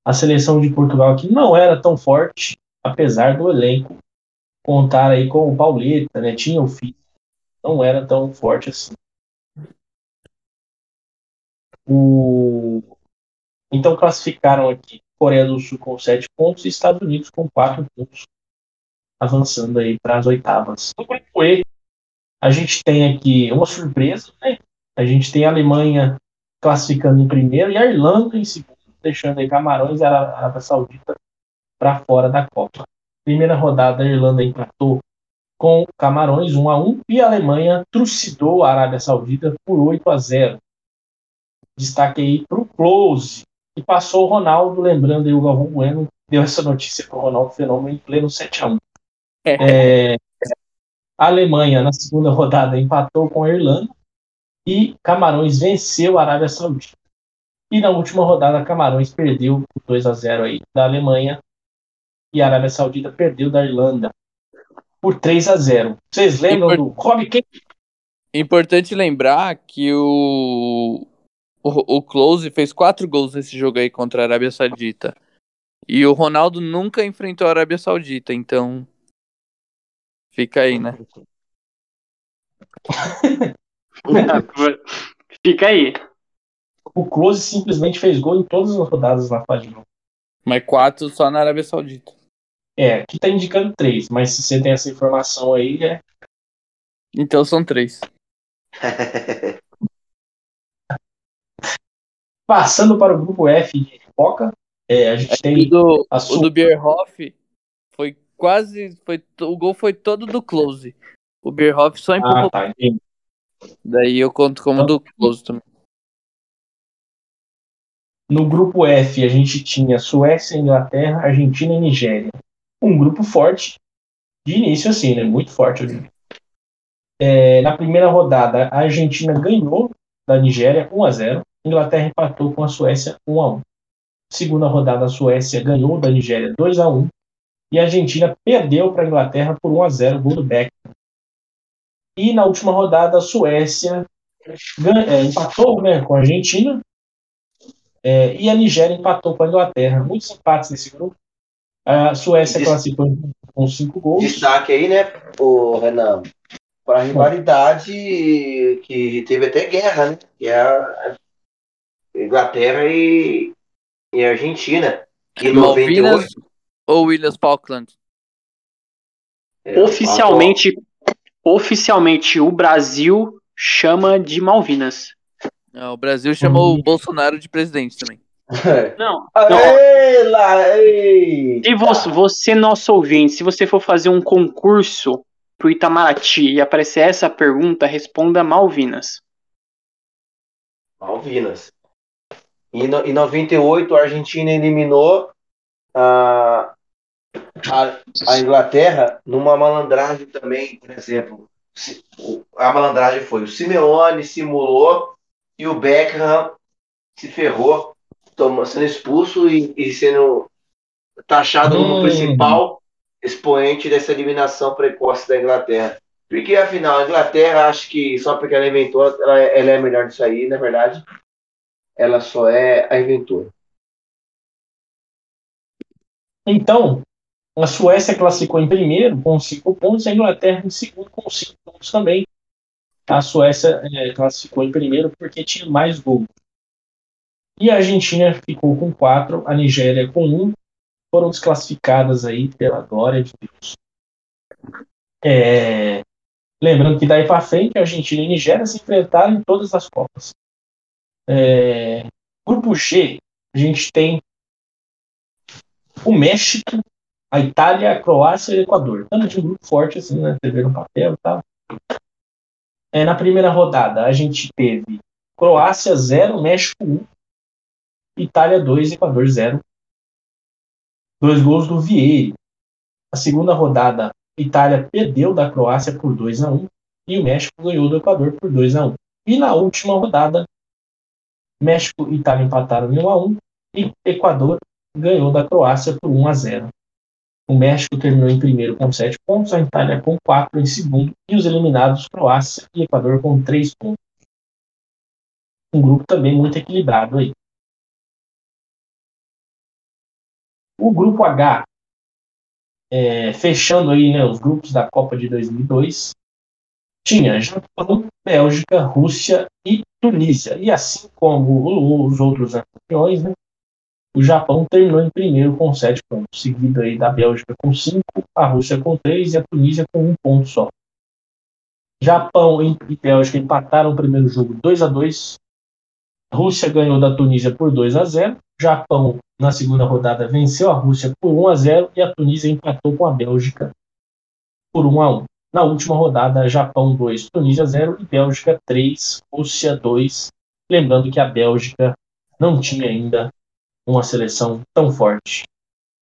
a seleção de Portugal aqui não era tão forte, apesar do elenco contar aí com o Pauleta, né? Tinha o Fih, não era tão forte assim. O... Então classificaram aqui Coreia do Sul com 7 pontos e Estados Unidos com 4 pontos, avançando aí para as oitavas. No grupo E, a gente tem aqui uma surpresa, né? A gente tem a Alemanha classificando em primeiro e a Irlanda em segundo, deixando aí Camarões e a Arábia Saudita para fora da Copa. Primeira rodada, a Irlanda empatou com Camarões 1 a 1 e a Alemanha trucidou a Arábia Saudita por 8 a 0. Destaque aí para o Close, que passou o Ronaldo, lembrando aí o Galvão Bueno, deu essa notícia para o Ronaldo Fenômeno em pleno 7 a 1 É, a Alemanha, na segunda rodada, empatou com a Irlanda e Camarões venceu a Arábia Saudita. E na última rodada, Camarões perdeu por 2 a 0 aí da Alemanha e a Arábia Saudita perdeu da Irlanda por 3 a 0. Vocês lembram do Rob Kane? Importante lembrar que o, o, o Close fez quatro gols nesse jogo aí contra a Arábia Saudita. E o Ronaldo nunca enfrentou a Arábia Saudita, então Fica aí, né? [LAUGHS] Fica aí. O Close simplesmente fez gol em todas as rodadas na fase de grupo. Mas quatro só na Arábia Saudita. É, aqui tá indicando três, mas se você tem essa informação aí, é. Então são três. [LAUGHS] Passando para o grupo F de Foca, é, a gente O tem do, a o do Bierhoff quase. Foi, o gol foi todo do Close. O Bierhoff só empurrou. Ah, tá. Daí eu conto como do Close também. No grupo F, a gente tinha Suécia, Inglaterra, Argentina e Nigéria. Um grupo forte, de início assim, né? Muito forte. É, na primeira rodada, a Argentina ganhou da Nigéria 1 a 0 a Inglaterra empatou com a Suécia 1 a 1 Segunda rodada, a Suécia ganhou da Nigéria 2 a 1 e a Argentina perdeu para a Inglaterra por 1 a 0 gol do Beckham. E na última rodada, a Suécia é, empatou né, com a Argentina é, e a Nigéria empatou com a Inglaterra. Muitos empates nesse grupo. A Suécia Des- classificou com cinco gols. Destaque aí, né, o Renan, para a rivalidade que teve até guerra, né? Que é a Inglaterra e, e a Argentina. Que em Malvinas 98, ou Williams Falkland? é, Oficialmente, oficialmente o Brasil chama de Malvinas. Não, o Brasil chamou Hum. o Bolsonaro de presidente também. Não, Ei, lá, ei. se você, você, nosso ouvinte, se você for fazer um concurso pro Itamaraty e aparecer essa pergunta, responda Malvinas. Malvinas. E no, em 98, a Argentina eliminou a, a, a Inglaterra numa malandragem também, por exemplo. A malandragem foi o Simeone simulou e o Beckham se ferrou, tomou, sendo expulso e, e sendo taxado como Hum. principal expoente dessa eliminação precoce da Inglaterra. Porque afinal, a Inglaterra, acho que só porque ela inventou, ela, ela é melhor disso aí, na verdade. Ela só é a inventora. Então, a Suécia classificou em primeiro com cinco pontos a Inglaterra em segundo com cinco pontos também. A Suécia eh, classificou em primeiro porque tinha mais gols. E a Argentina ficou com quatro, a Nigéria com um. Foram desclassificadas aí pela glória de Deus. É, Lembrando que daí para frente, a Argentina e a Nigéria se enfrentaram em todas as Copas. É, Grupo G, a gente tem o México, a Itália, a Croácia e o Equador. Estamos de um grupo forte, assim, né? Vê no papel e tal. É, na primeira rodada, a gente teve Croácia 0, México 1, Itália 2, Equador 0. Dois gols do Vieira. Na segunda rodada, Itália perdeu da Croácia por 2 a 1 e o México ganhou do Equador por 2 a 1 E na última rodada, México e Itália empataram em 1 a 1 e Equador ganhou da Croácia por 1 a 0. O México terminou em primeiro com 7 pontos, a Itália com 4 em segundo e os eliminados Croácia e Equador com 3 pontos. Um grupo também muito equilibrado aí. O grupo H, é, fechando aí né, os grupos da Copa de 2002, tinha Japão, Bélgica, Rússia e Tunísia. E assim como os outros campeões, né, o Japão terminou em primeiro com 7 pontos, seguido aí da Bélgica com 5, a Rússia com 3 e a Tunísia com 1 ponto só. Japão e Bélgica empataram o primeiro jogo 2 a 2 A Rússia ganhou da Tunísia por 2 a 0 Japão, na segunda rodada, venceu a Rússia por 1 a 0 e a Tunísia empatou com a Bélgica por 1 a 1 Na última rodada, Japão 2, Tunísia 0 e Bélgica 3, Rússia 2. Lembrando que a Bélgica não tinha ainda uma seleção tão forte.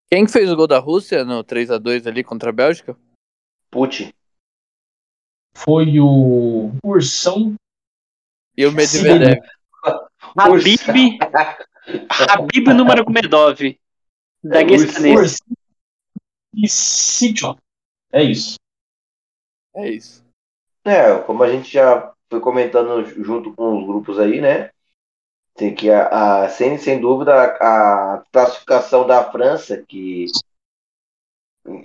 Quem que fez o gol da Rússia no 3 a 2 ali contra a Bélgica? Putin. Foi o Ursão E o Medvedev. Habib, Habib Nurmagomedov, É, daguestanês. Ursão e. É isso. É isso. É, como a gente já foi comentando junto com os grupos aí, né? Tem que a, a- sem, sem dúvida a, a classificação da França, que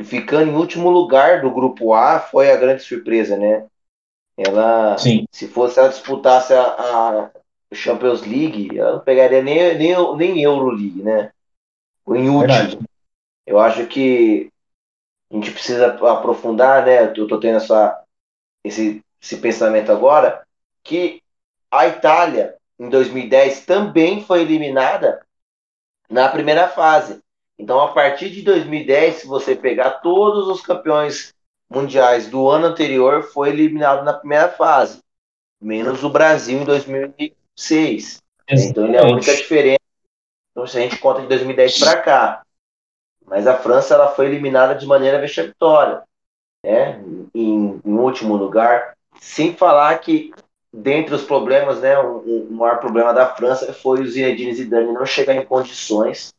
ficando em último lugar do grupo A foi a grande surpresa, né? Ela, Sim. se fosse ela disputasse a, a Champions League, ela não pegaria nem, nem, nem Euroleague, né? Em último. Verdade. Eu acho que a gente precisa aprofundar, né? Eu tô tendo essa, esse, esse pensamento agora, que a Itália, em 2010, também foi eliminada na primeira fase. Então, a partir de 2010, se você pegar todos os campeões mundiais do ano anterior, foi eliminado na primeira fase, menos o Brasil em 2006. Então, ele é a única diferença. Então, se a gente conta de 2010 para cá. Mas a França ela foi eliminada de maneira vexatória, né? Em, em último lugar. Sem falar que, dentre os problemas, né, o, o maior problema da França foi o Zinedine Zidane não chegar em condições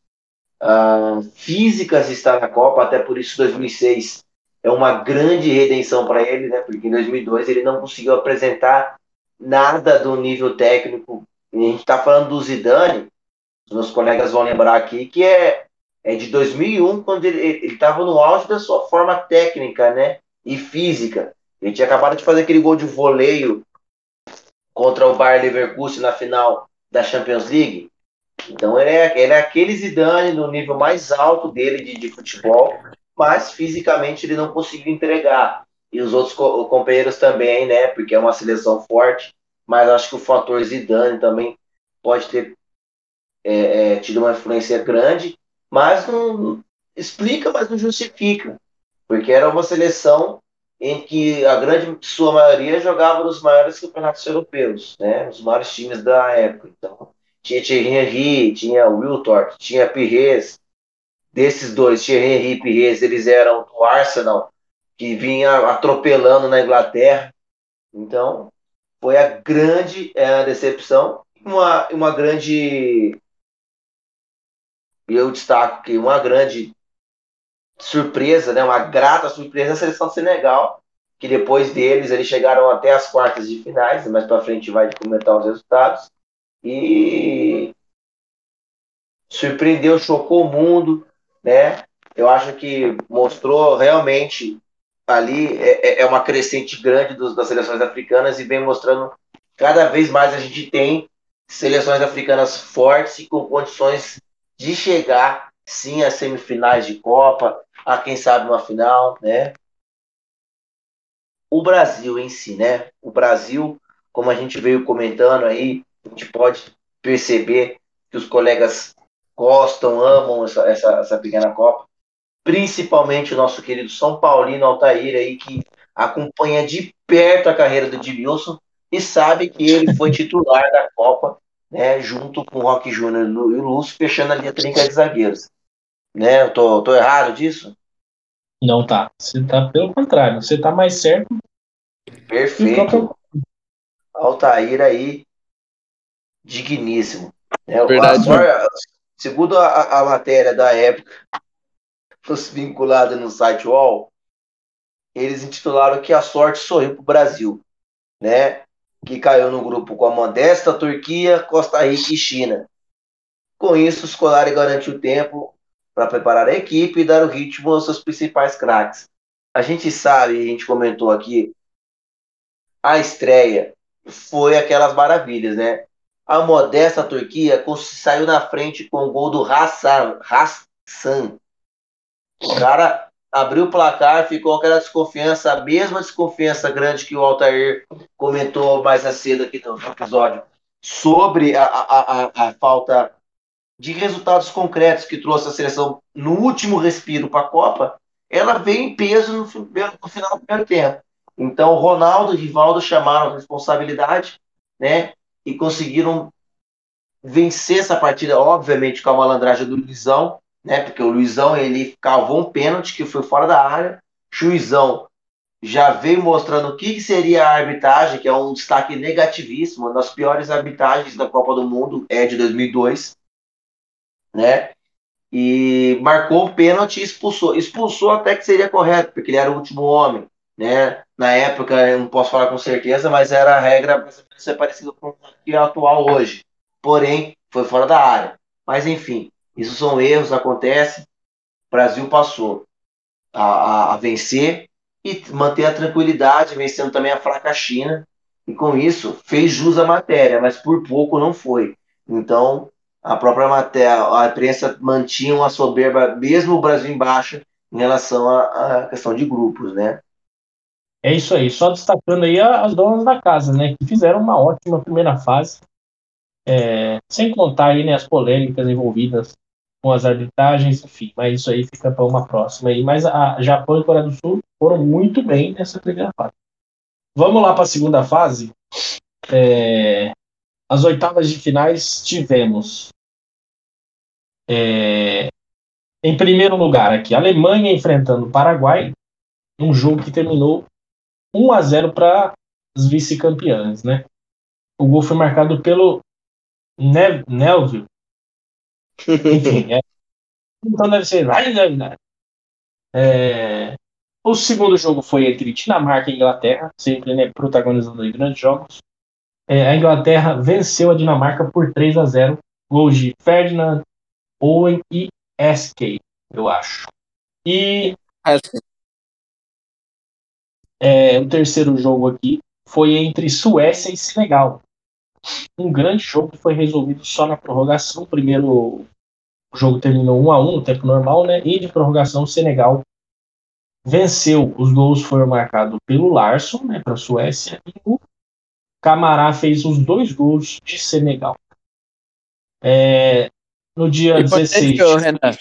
uh, físicas de estar na Copa, até por isso 2006 é uma grande redenção para ele, né? Porque em 2002 ele não conseguiu apresentar nada do nível técnico. A gente está falando do Zidane, os meus colegas vão lembrar aqui que é é de 2001, quando ele estava no auge da sua forma técnica, né? E física. Ele tinha acabado de fazer aquele gol de voleio contra o Bayer Leverkusen na final da Champions League. Então ele é, ele é aquele Zidane no nível mais alto dele de, de futebol, mas fisicamente ele não conseguiu entregar. E os outros co companheiros também, né? Porque é uma seleção forte, mas acho que o fator Zidane também pode ter é, é, tido uma influência grande mas não explica, mas não justifica, porque era uma seleção em que a grande sua maioria jogava nos maiores campeonatos europeus, né, os maiores times da época. Então, tinha Thierry Henry, tinha Wiltord, tinha Pires. Desses dois, Thierry Henry e Pires, eles eram do Arsenal, que vinha atropelando na Inglaterra. Então, foi a grande é, decepção, uma, uma grande e eu destaco que uma grande surpresa, né, uma grata surpresa a seleção do Senegal, que depois deles eles chegaram até as quartas de finais, mais para frente vai comentar os resultados, e surpreendeu, chocou o mundo, né? Eu acho que mostrou realmente ali é, é, é uma crescente grande dos, das seleções africanas e vem mostrando cada vez mais a gente tem seleções africanas fortes e com condições de chegar sim às semifinais de Copa, a quem sabe uma final, né? O Brasil em si, né? O Brasil, como a gente veio comentando aí, a gente pode perceber que os colegas gostam, amam essa, essa, essa pequena Copa, principalmente o nosso querido São Paulino Altair aí, que acompanha de perto a carreira do Edmilson e sabe que ele foi titular da Copa né, junto com o Rock Júnior e o Lúcio, fechando ali a trinca de zagueiros. Né? Eu tô, tô errado disso? Não tá. Você tá pelo contrário, você tá mais certo. Perfeito. Altair aí, digníssimo. Né? Verdade. A, segundo a, a, matéria da época, os vinculados no site UOL, eles intitularam que a sorte sorriu para o Brasil. Né? que caiu no grupo com a modesta Turquia, Costa Rica e China. Com isso, o Scolari garantiu tempo para preparar a equipe e dar o ritmo aos seus principais craques. A gente sabe, a gente comentou aqui, a estreia foi aquelas maravilhas, né? A modesta Turquia saiu na frente com o gol do Hassan. Hassan. O cara abriu o placar, ficou aquela desconfiança, a mesma desconfiança grande que o Altair comentou mais cedo aqui no episódio, sobre a, a, a, a falta de resultados concretos que trouxe a seleção no último respiro para a Copa, ela veio em peso no, no, final do primeiro tempo. Então, Ronaldo e Rivaldo chamaram a responsabilidade, né? E conseguiram vencer essa partida, obviamente, com a malandragem do Luizão, né? Porque o Luizão ele cavou um pênalti que foi fora da área. Juizão já veio mostrando o que seria a arbitragem, que é um destaque negativíssimo, uma das piores arbitragens da Copa do Mundo é de 2002, né? E marcou o pênalti e expulsou. Expulsou até que seria correto, porque ele era o último homem, né? Na época, eu não posso falar com certeza, mas era a regra ser parecido com a que é atual hoje. Porém, foi fora da área. Mas enfim, isso são erros, acontece. O Brasil passou. a, a, a vencer e manter a tranquilidade, vencendo também a fraca China. E com isso fez jus à matéria, mas por pouco não foi. Então, a própria matéria, a imprensa mantinha uma soberba, mesmo o Brasil embaixo, em relação à, à questão de grupos, né? É isso aí, só destacando aí as donas da casa, né, que fizeram uma ótima primeira fase, é, sem contar aí, né, as polêmicas envolvidas com as arbitragens, enfim, mas isso aí fica para uma próxima aí. Mas a Japão e Coreia do Sul foram muito bem nessa primeira fase. Vamos lá para a segunda fase. É, as oitavas de finais tivemos é, em primeiro lugar aqui, Alemanha enfrentando o Paraguai, um jogo que terminou 1 a 0 para os vice-campeãs, né? O gol foi marcado pelo ne Nelvio. [LAUGHS] Enfim, é, então deve ser. É, o segundo jogo foi entre Dinamarca e Inglaterra, sempre né, protagonizando grandes jogos. É, a Inglaterra venceu a Dinamarca por 3 a 0, gols de Ferdinand, Owen e SK, eu acho. E é, o terceiro jogo aqui foi entre Suécia e Senegal. Um grande jogo que foi resolvido só na prorrogação. O primeiro jogo terminou 1 a 1 no tempo normal, né? E de prorrogação, o Senegal venceu. Os gols foram marcados pelo Larson, né, para a Suécia, e o Camará fez os dois gols de Senegal. É, no dia Importante, 16. ô, Renan,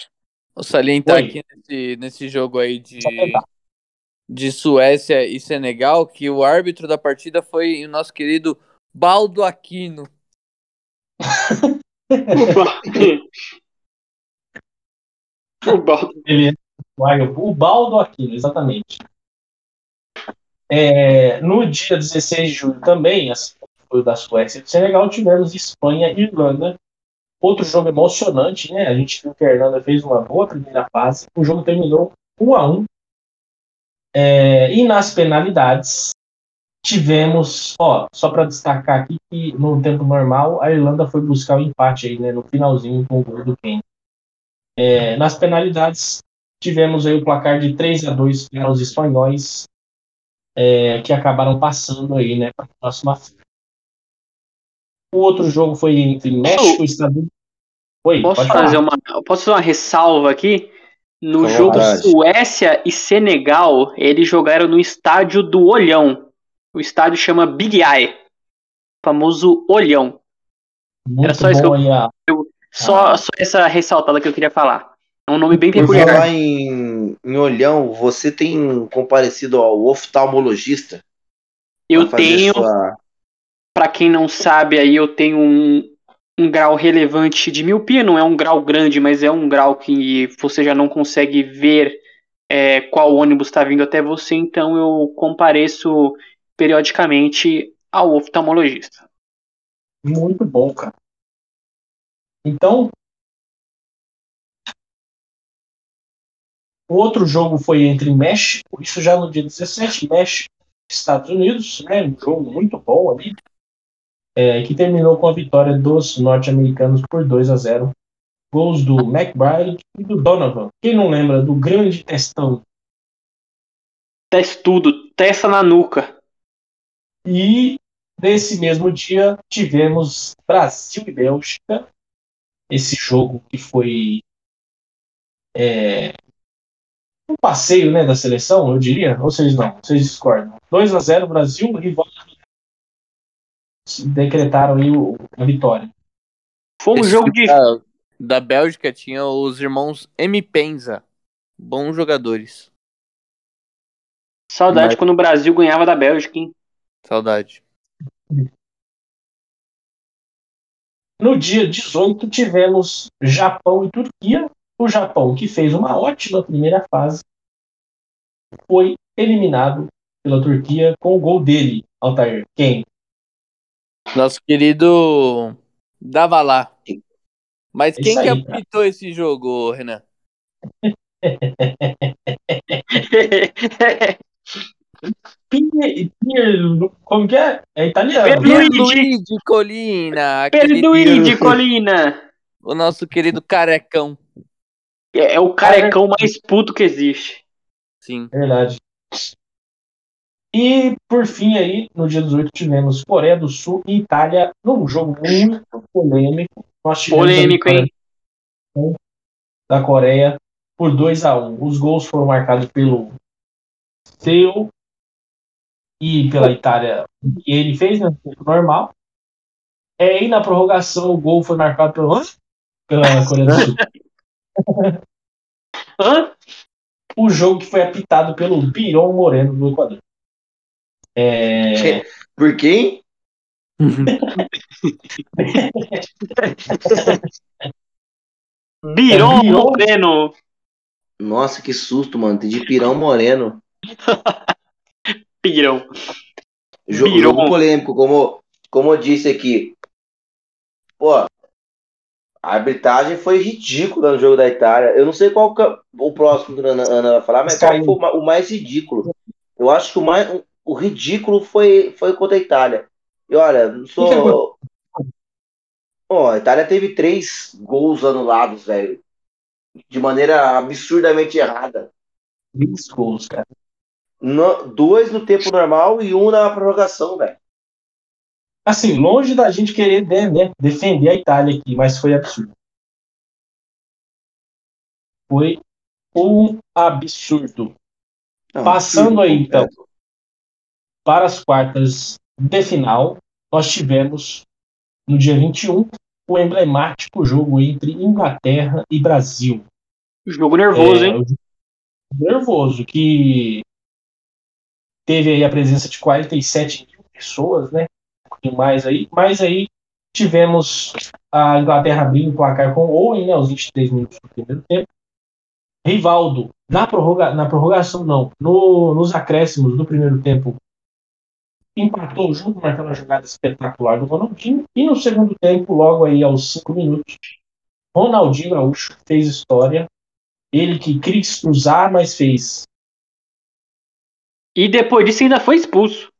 vou salientar Oi. aqui nesse, nesse jogo aí de, de Suécia e Senegal que o árbitro da partida foi o nosso querido Baldo Aquino. [LAUGHS] O Baldo. o Baldo. Ele é o Baldo Aquino, exatamente. É, no dia 16 de julho também, assim foi o da Suécia e do Senegal, tivemos Espanha e Irlanda. Outro jogo emocionante, né? A gente viu que a Irlanda fez uma boa primeira fase. O jogo terminou 1 a 1 É, e nas penalidades tivemos, ó, só para destacar aqui que no tempo normal a Irlanda foi buscar o empate aí, né, no finalzinho com o gol do Kane. É, nas penalidades tivemos aí o placar de 3 a 2 para os espanhóis, é, que acabaram passando aí, né, para a próxima fase. O outro jogo foi entre México e Estados Unidos. Oi, Posso pode fazer, falar. uma, posso fazer uma ressalva aqui? No jogo vontade. Suécia e Senegal, eles jogaram no estádio do Olhão. O estádio chama Big Eye. Famoso Olhão. Muito era só isso que aí a, Só, Ah. só essa ressaltada que eu queria falar. É um nome bem Por peculiar. falar em, em olhão, você tem comparecido ao oftalmologista? Eu tenho, sua- Pra quem não sabe, aí eu tenho um, um grau relevante de miopia. Não é um grau grande, mas é um grau que você já não consegue ver é, qual ônibus está vindo até você. Então eu compareço periodicamente ao oftalmologista. Muito bom, cara. Então, o outro jogo foi entre México, isso já no dia 17, México Estados Unidos, né? Um jogo muito bom ali, é, que terminou com a vitória dos norte-americanos por 2 a 0. Gols do McBride e do Donovan. Quem não lembra do grande testão? Testudo, testa na nuca. E nesse mesmo dia tivemos Brasil e Bélgica. Esse jogo que foi é, um passeio né, da seleção, eu diria. Ou vocês não, vocês discordam. 2 a 0 Brasil, rival decretaram aí o- a vitória. Foi um Esse jogo de. da, da Bélgica tinha os irmãos M. Penza. Bons jogadores. Saudade Mas- quando o Brasil ganhava da Bélgica, hein? Saudade. No dia 18 tivemos Japão e Turquia. O Japão, que fez uma ótima primeira fase, foi eliminado pela Turquia com o gol dele, Altair. Quem? Nosso querido Davalá. Mas Isso quem que aí, cara. apitou esse jogo, Renan? [LAUGHS] Pier, como que é? É italiano. Luigi. Pierluigi Colina. aquele- Perduí Colina. O nosso querido carecão. É, é o carecão mais puto que existe. Sim. Verdade. E, por fim, aí, no dia 18, tivemos Coreia do Sul e Itália num jogo muito polêmico. Nós tivemos a Polêmico, hein? Da Coreia por 2 a 1 Os gols foram marcados pelo Seu e pela Itália, que ele fez no tempo normal. É, e na prorrogação, o gol foi marcado pelo, pela Coreia do Sul. [LAUGHS] [LAUGHS] Hã? o jogo que foi apitado pelo Biron Moreno do Equador. É, Por quem? [LAUGHS] Biron Biron. Moreno. Nossa, que susto, mano. Tem de pirão moreno. [LAUGHS] Pirão. Jo- Biron. Jogo polêmico, como, como eu disse aqui. Pô, a arbitragem foi ridícula no jogo da Itália. Eu não sei qual é o próximo que a Ana, vai falar, mas qual foi o ma- o mais ridículo? Eu acho que o mais o ridículo foi, foi contra a Itália. E olha, não sou. Pô, a Itália teve três gols anulados, velho. De maneira absurdamente errada. 20 gols, cara. No- dois no tempo normal e um na prorrogação, velho. Assim, longe da gente querer né, né, defender a Itália aqui, mas foi absurdo. Foi um absurdo. Não, Passando aí, então. Para as quartas de final, nós tivemos, no dia 21, o emblemático jogo entre Inglaterra e Brasil. Jogo nervoso, É, hein? nervoso, que teve aí a presença de 47 mil pessoas, né? Pouquinho mais aí, mas aí tivemos a Inglaterra abrindo o placar com Owen, né? Aos 23 minutos do primeiro tempo. Rivaldo, na, prorroga, na prorrogação, não, no- nos acréscimos do primeiro tempo, empatou o jogo, marcando uma jogada espetacular do Ronaldinho. E no segundo tempo, logo aí aos 5 minutos, Ronaldinho Gaúcho fez história. Ele que quis cruzar, mas fez. E depois disso ainda foi expulso.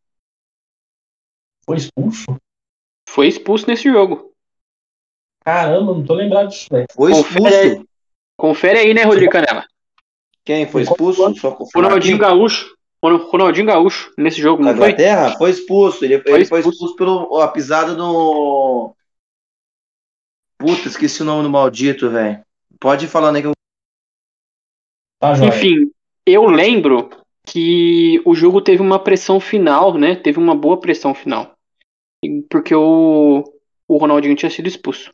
Foi expulso? Foi expulso nesse jogo. Caramba, não tô lembrado disso, velho. Foi Confere expulso. Confere aí, né, Rodrigo Canela? Quem foi expulso? Ronaldinho aqui. Gaúcho. Ron- Ronaldinho Gaúcho nesse jogo, Na não foi? Inglaterra? Foi expulso. Ele, Foi ele foi expulso. expulso pelo a pisada no. Puta, esqueci o nome do maldito, velho. Pode ir falando aí que eu. Tá. Enfim, eu lembro que o jogo teve uma pressão final, né? Teve uma boa pressão final. Porque o, o Ronaldinho tinha sido expulso.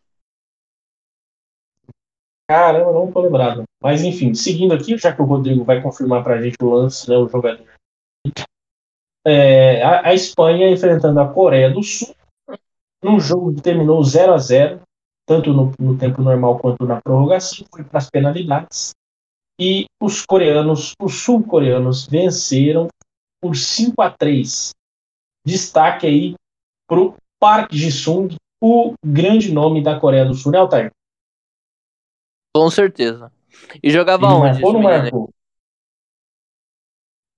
Caramba, não tô lembrado. Mas enfim, seguindo aqui, já que o Rodrigo vai confirmar pra gente o lance, né, o jogador. É, a, a Espanha enfrentando a Coreia do Sul, num jogo que terminou 0 a 0 tanto no, no tempo normal quanto na prorrogação, foi para as penalidades. E os coreanos, os sul-coreanos, venceram por 5 a 3 Destaque aí pro Park Ji-sung, o grande nome da Coreia do Sul, né, Altair? Com certeza. E jogava Ele onde? marcou não?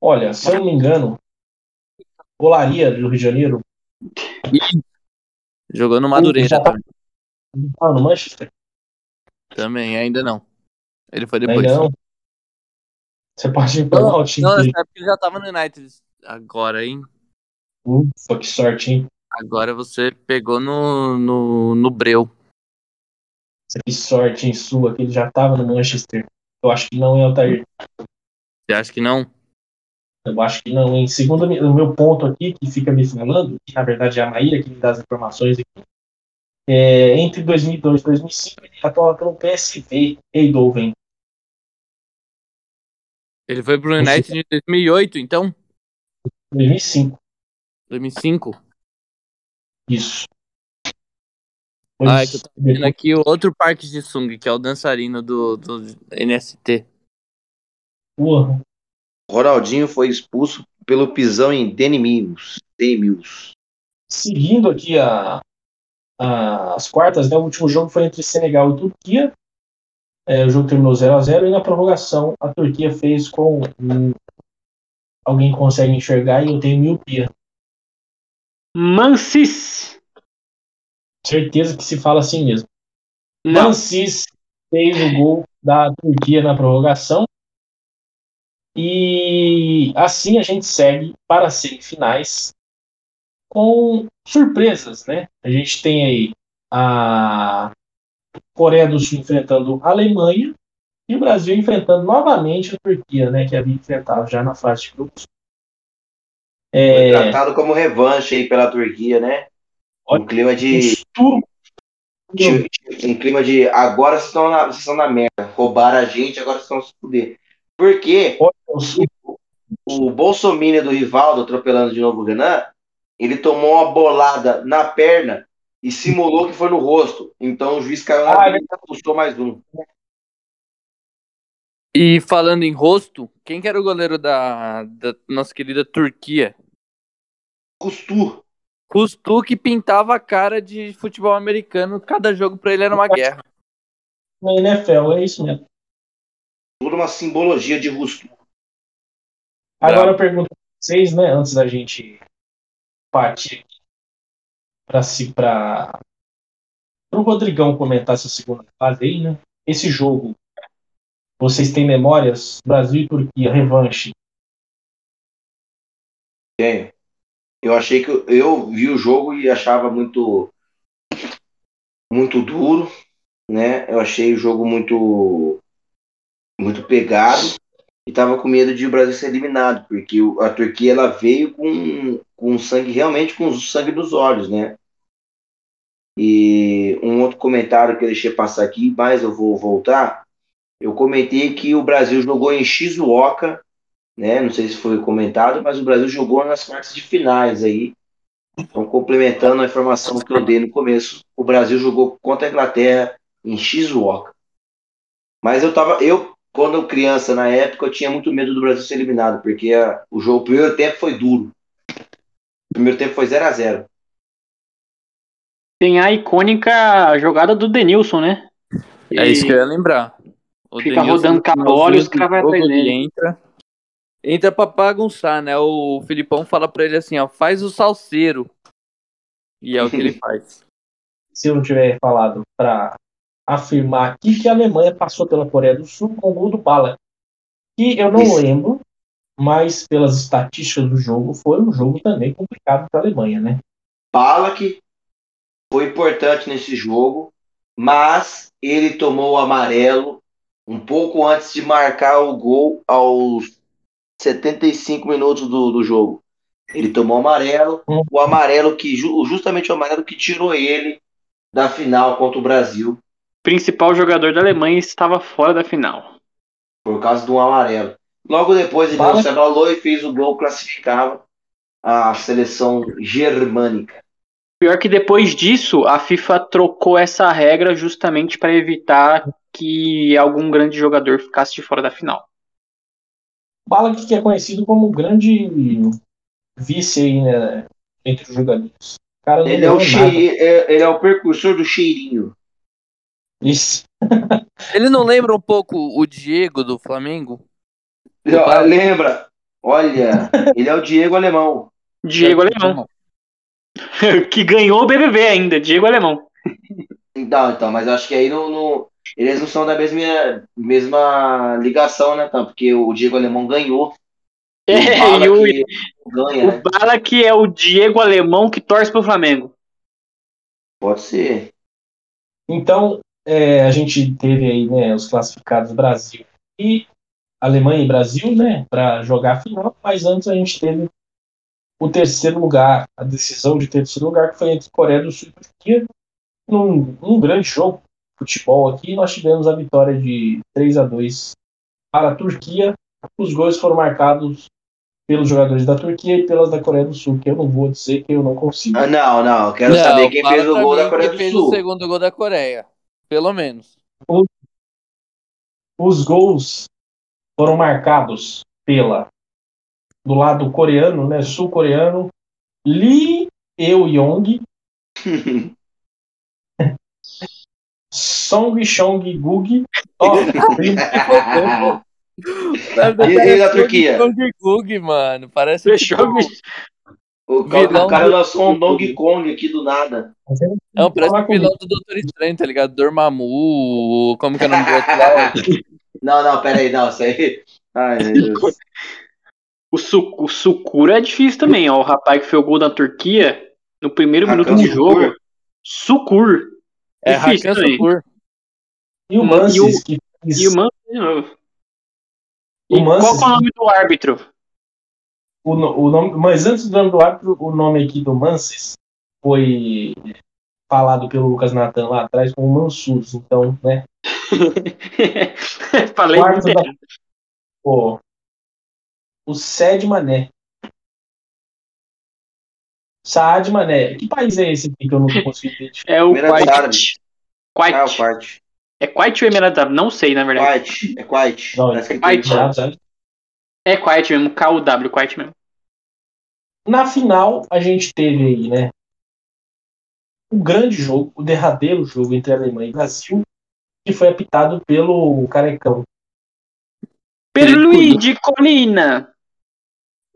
Olha, se eu não me engano, Olaria do Rio de Janeiro, Jogou no Madureira tá- também. ah, no Manchester, também, ainda não. Ele foi depois. ainda não. Você pode o time Não, dele. nessa época ele já tava no United. Agora, hein? Ufa, que sorte, hein? Agora você pegou no, no, no Breu. Que sorte, hein, sua, que ele já tava no Manchester. Eu acho que não, hein, Altair? Você acha que não? Eu acho que não, hein? Segundo o meu ponto aqui, que fica me falando, que na verdade é a Maíra que me dá as informações aqui, é, entre 2002 e 2005 ele atuava pelo PSV, Eindhoven. Ele foi pro United em 2008, então? 2005, 2005? Isso. Ah, é que eu tô vendo depois- aqui o outro Park de Sung, que é o dançarino do, do NST. Porra, Ronaldinho foi expulso pelo pisão em Danny Mills. Danny Mills. seguindo aqui a, a- as quartas, né, o último jogo foi entre Senegal e Turquia. É, o jogo terminou 0 a 0 e na prorrogação a Turquia fez com. hum, alguém consegue enxergar e eu tenho miopia. Mansis. Certeza que se fala assim mesmo. Não. Francis fez o gol da Turquia na prorrogação. E assim a gente segue para as semifinais com surpresas, né? A gente tem aí a Coreia do Sul enfrentando a Alemanha e o Brasil enfrentando novamente a Turquia, né? Que havia enfrentado já na fase de grupos. Foi É, tratado como revanche aí pela Turquia, né? Um clima de. Um clima de agora vocês estão na, vocês estão na merda. Roubaram a gente, agora vocês estão se fuder. Porque o Bolsonaro do Rivaldo, atropelando de novo o Renan, ele tomou uma bolada na perna e simulou que foi no rosto. Então o juiz caiu na Ah, briga e expulsou mais um. E falando em rosto, quem que era o goleiro da, da nossa querida Turquia? Custu. Custu que pintava a cara de futebol americano, cada jogo pra ele era uma guerra. na NFL, é isso mesmo. Toda uma simbologia de Rustu. Agora eu pergunto pra vocês, né, antes da gente partir para si para o Rodrigão comentar essa segunda fase aí, né? Esse jogo, vocês têm memórias? Brasil e Turquia, revanche. Tenho. Eu achei que eu, eu vi o jogo e achava muito muito duro, né? Eu achei o jogo muito muito pegado e tava com medo de o Brasil ser eliminado, porque a Turquia ela veio com com sangue realmente com o sangue dos olhos, né? E um outro comentário que eu deixei passar aqui, mas eu vou voltar. Eu comentei que o Brasil jogou em Shizuoka né? Não sei se foi comentado, mas o Brasil jogou nas quartas de finais aí. Então, complementando a informação que eu dei no começo, o Brasil jogou contra a Inglaterra em Shizuoka. Mas eu tava, eu quando eu criança na época, eu tinha muito medo do Brasil ser eliminado, porque a- o jogo, o primeiro tempo foi duro. O primeiro tempo foi 0 a 0 Tem a icônica jogada do Denilson, né? É isso que eu ia lembrar. O Fica Denilson, rodando no com a bola e os finalzinho do caras vai dele. Entra, entra pra bagunçar, né? O Filipão fala pra ele assim, ó, faz o salseiro. E é o que ele [LAUGHS] faz. Se eu não tiver falado para afirmar aqui que a Alemanha passou pela Coreia do Sul com o gol do Bala. Que eu não Isso. lembro, mas pelas estatísticas do jogo, foi um jogo também complicado para a Alemanha, né? Balak foi importante nesse jogo, mas ele tomou o amarelo um pouco antes de marcar o gol aos 75 minutos do, do jogo. Ele tomou o amarelo, o amarelo que ju- justamente o amarelo que tirou ele da final contra o Brasil O principal jogador da Alemanha estava fora da final. por causa de um amarelo. Logo depois ele se abalou e fez o gol classificava a seleção germânica. Pior que depois disso, a FIFA trocou essa regra justamente para evitar que algum grande jogador ficasse de fora da final. Bala que é conhecido como o grande vice aí, né? Entre os jogadores. O cara não Ele é, o chei- é- ele é o precursor do cheirinho. Isso. [LAUGHS] Ele não lembra um pouco o Diego do Flamengo? Lembra? Olha, ele é o Diego Alemão. Diego Alemão, [LAUGHS] que ganhou o BBB ainda, Diego Alemão. Então, então, mas acho que aí não, não- eles não são da mesma, mesma ligação, né, então, porque o Diego Alemão ganhou. É, Bala e o, que ganha, né? o Bala que é o Diego Alemão que torce pro Flamengo. Pode ser. Então, é, a gente teve aí né, os classificados Brasil e Alemanha e Brasil, né, para jogar a final, mas antes a gente teve o terceiro lugar, a decisão de terceiro lugar, que foi entre Coreia do Sul e Turquia, num, num grande jogo de futebol aqui, nós tivemos a vitória de 3 a 2 para a Turquia. Os gols foram marcados pelos jogadores da Turquia e pelas da Coreia do Sul, que eu não vou dizer que eu não consigo. Ah, não, não, quero Não, saber quem fez o gol da Coreia quem do fez Sul. o segundo gol da Coreia. Pelo menos. Os gols foram marcados pela do lado coreano, né, sul-coreano, Lee Eu-yong, [LAUGHS] Song Chong-gug, ó, [LAUGHS] E- da Turquia? Donkey Kong, mano. Parece Fechou, bicho. O, ca- Vilão o cara lançou um Donkey Kong aqui do nada. Não, parece Fala o vilão do Doutor Estranho, tá ligado? Dormammu, como que é o nome do outro lá? [LAUGHS] Não, não, pera aí, não, isso aí. Ai, meu Deus. O, Su o Sucura é difícil também, ó. O rapaz que fez o gol da Turquia, no primeiro Hakan minuto de Sukur? jogo. Sucur. É Difícil Hakan também. Sukur. E o Mansis, que fez E o de novo. O E qual que é o nome do árbitro? o, o nome. Mas antes do nome do árbitro, o nome aqui do Mansis foi falado pelo Lucas Natan lá atrás como Mansus. Então, né? [LAUGHS] Falei O árbitro muito da- Pô, o Sed Mané. Saad Mané. Que país é esse aqui que eu não consegui identificar? É o. Árabes. Quite. Ah, o Quite. É Quite ou Emirados Árabes? Não sei, na verdade. Quite. É Quite. Não, Tá escrito Quite. aí. Sabe? É mesmo, KW, Quite mesmo. Na final, a gente teve aí, né? O grande jogo, o derradeiro jogo entre Alemanha e Brasil, que foi apitado pelo Carecão. Perluigi Colina.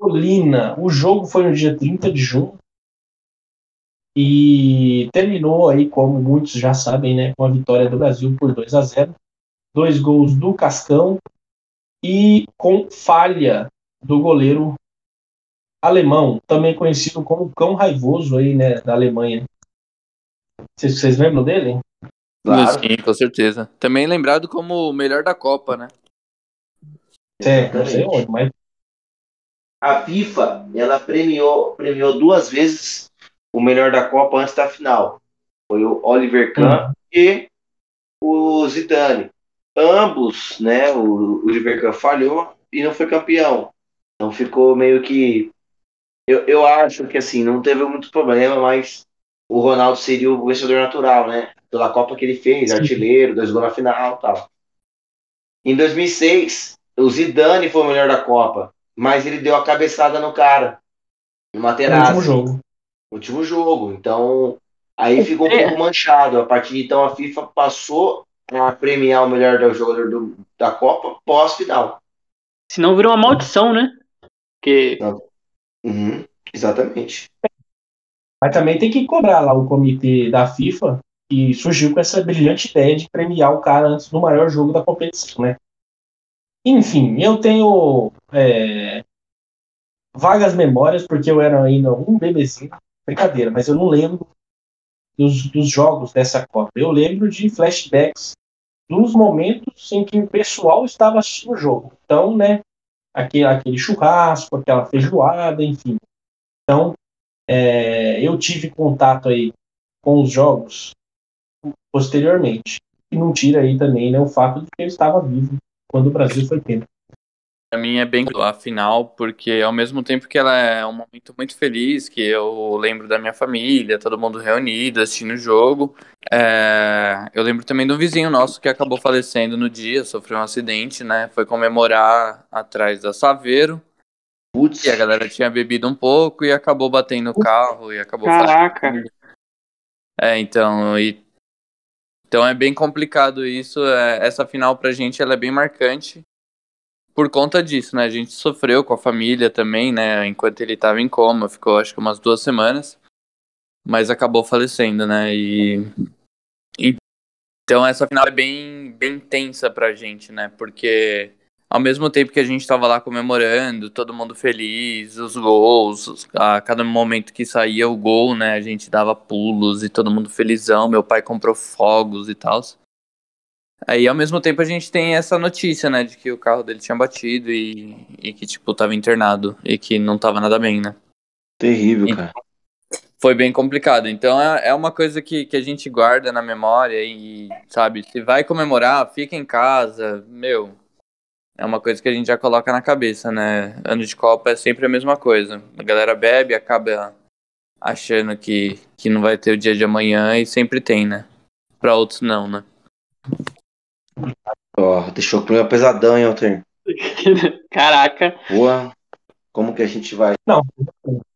Colina. O jogo foi no dia 30 de junho. E terminou aí, como muitos já sabem, né, com a vitória do Brasil por 2 a 0. Dois gols do Cascão e com falha do goleiro alemão, também conhecido como Cão Raivoso aí, né, da Alemanha. Vocês, vocês lembram dele? Claro. Sim, com certeza. Também lembrado como o melhor da Copa, né? É, não sei onde, mas A FIFA, ela premiou, premiou duas vezes o melhor da Copa antes da final. Foi o Oliver Kahn e o Zidane. Ambos, né, o Oliver Kahn falhou e não foi campeão. Então ficou meio que eu, eu acho que assim, não teve muito problema, mas o Ronaldo seria o vencedor natural, né? Pela Copa que ele fez, Sim. artilheiro, dois gols na final, e tal. Em 2006, o Zidane foi o melhor da Copa, mas ele deu a cabeçada no cara, no no Materazzi, último jogo. último jogo. Então, aí ficou um É. pouco manchado. A partir de então, a FIFA passou a premiar o melhor do jogador do- da Copa pós-final. Senão virou uma maldição, né? Porque Uhum, exatamente. Mas também tem que cobrar lá o comitê da FIFA que surgiu com essa brilhante ideia de premiar o cara antes do maior jogo da competição, né? Enfim, eu tenho é, vagas memórias, porque eu era ainda um bebezinho, brincadeira, mas eu não lembro dos, dos jogos dessa Copa. Eu lembro de flashbacks dos momentos em que o pessoal estava assistindo o jogo. Então, né, aquele, aquele churrasco, aquela feijoada, enfim. Então, é, eu tive contato aí com os jogos posteriormente. E não tira aí também né, o fato de que eu estava vivo quando o Brasil foi pena. Pra mim é bem a final, porque ao mesmo tempo que ela é um momento muito feliz, que eu lembro da minha família, todo mundo reunido, assistindo o jogo, é, eu lembro também de um vizinho nosso que acabou falecendo no dia, sofreu um acidente, né? Foi comemorar atrás da Saveiro, Putz, e a galera tinha bebido um pouco e acabou batendo o carro e acabou Caraca. falecendo. É, então, e, então é bem complicado isso. é, essa final pra gente ela é bem marcante por conta disso, né? A gente sofreu com a família também, né? Enquanto ele tava em coma, ficou acho que umas duas semanas, mas acabou falecendo, né? E- então essa final é bem bem tensa pra gente, né? Porque ao mesmo tempo que a gente tava lá comemorando, todo mundo feliz, os gols, a cada momento que saía o gol, né, a gente dava pulos e todo mundo felizão, meu pai comprou fogos e tal. Aí ao mesmo tempo a gente tem essa notícia, né, de que o carro dele tinha batido e, e que, tipo, tava internado e que não tava nada bem, né. terrível, cara. Foi bem complicado. Então é, é uma coisa que, que a gente guarda na memória e, sabe, se vai comemorar, fica em casa, meu. É uma coisa que a gente já coloca na cabeça, né? Ano de Copa é sempre a mesma coisa. A galera bebe, acaba achando que, que não vai ter o dia de amanhã e sempre tem, né? Pra outros não, né? Ó, deixou o clima pesadão, hein, Alter? [LAUGHS] Caraca. Boa. Como que a gente vai?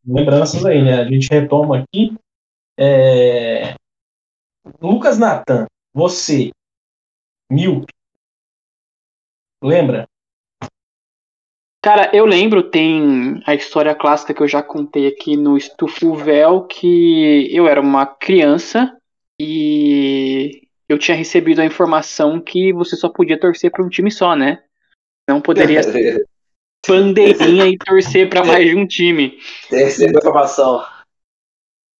Lembranças aí, né? A gente retoma aqui. É, Lucas Natan, você, míope, lembra? Cara, eu lembro, tem a história clássica que eu já contei aqui no Estufo Véu, que eu era uma criança e eu tinha recebido a informação que você só podia torcer para um time só, né? Não poderia [LAUGHS] ser bandeirinha e torcer para mais de um time. Recebeu informação.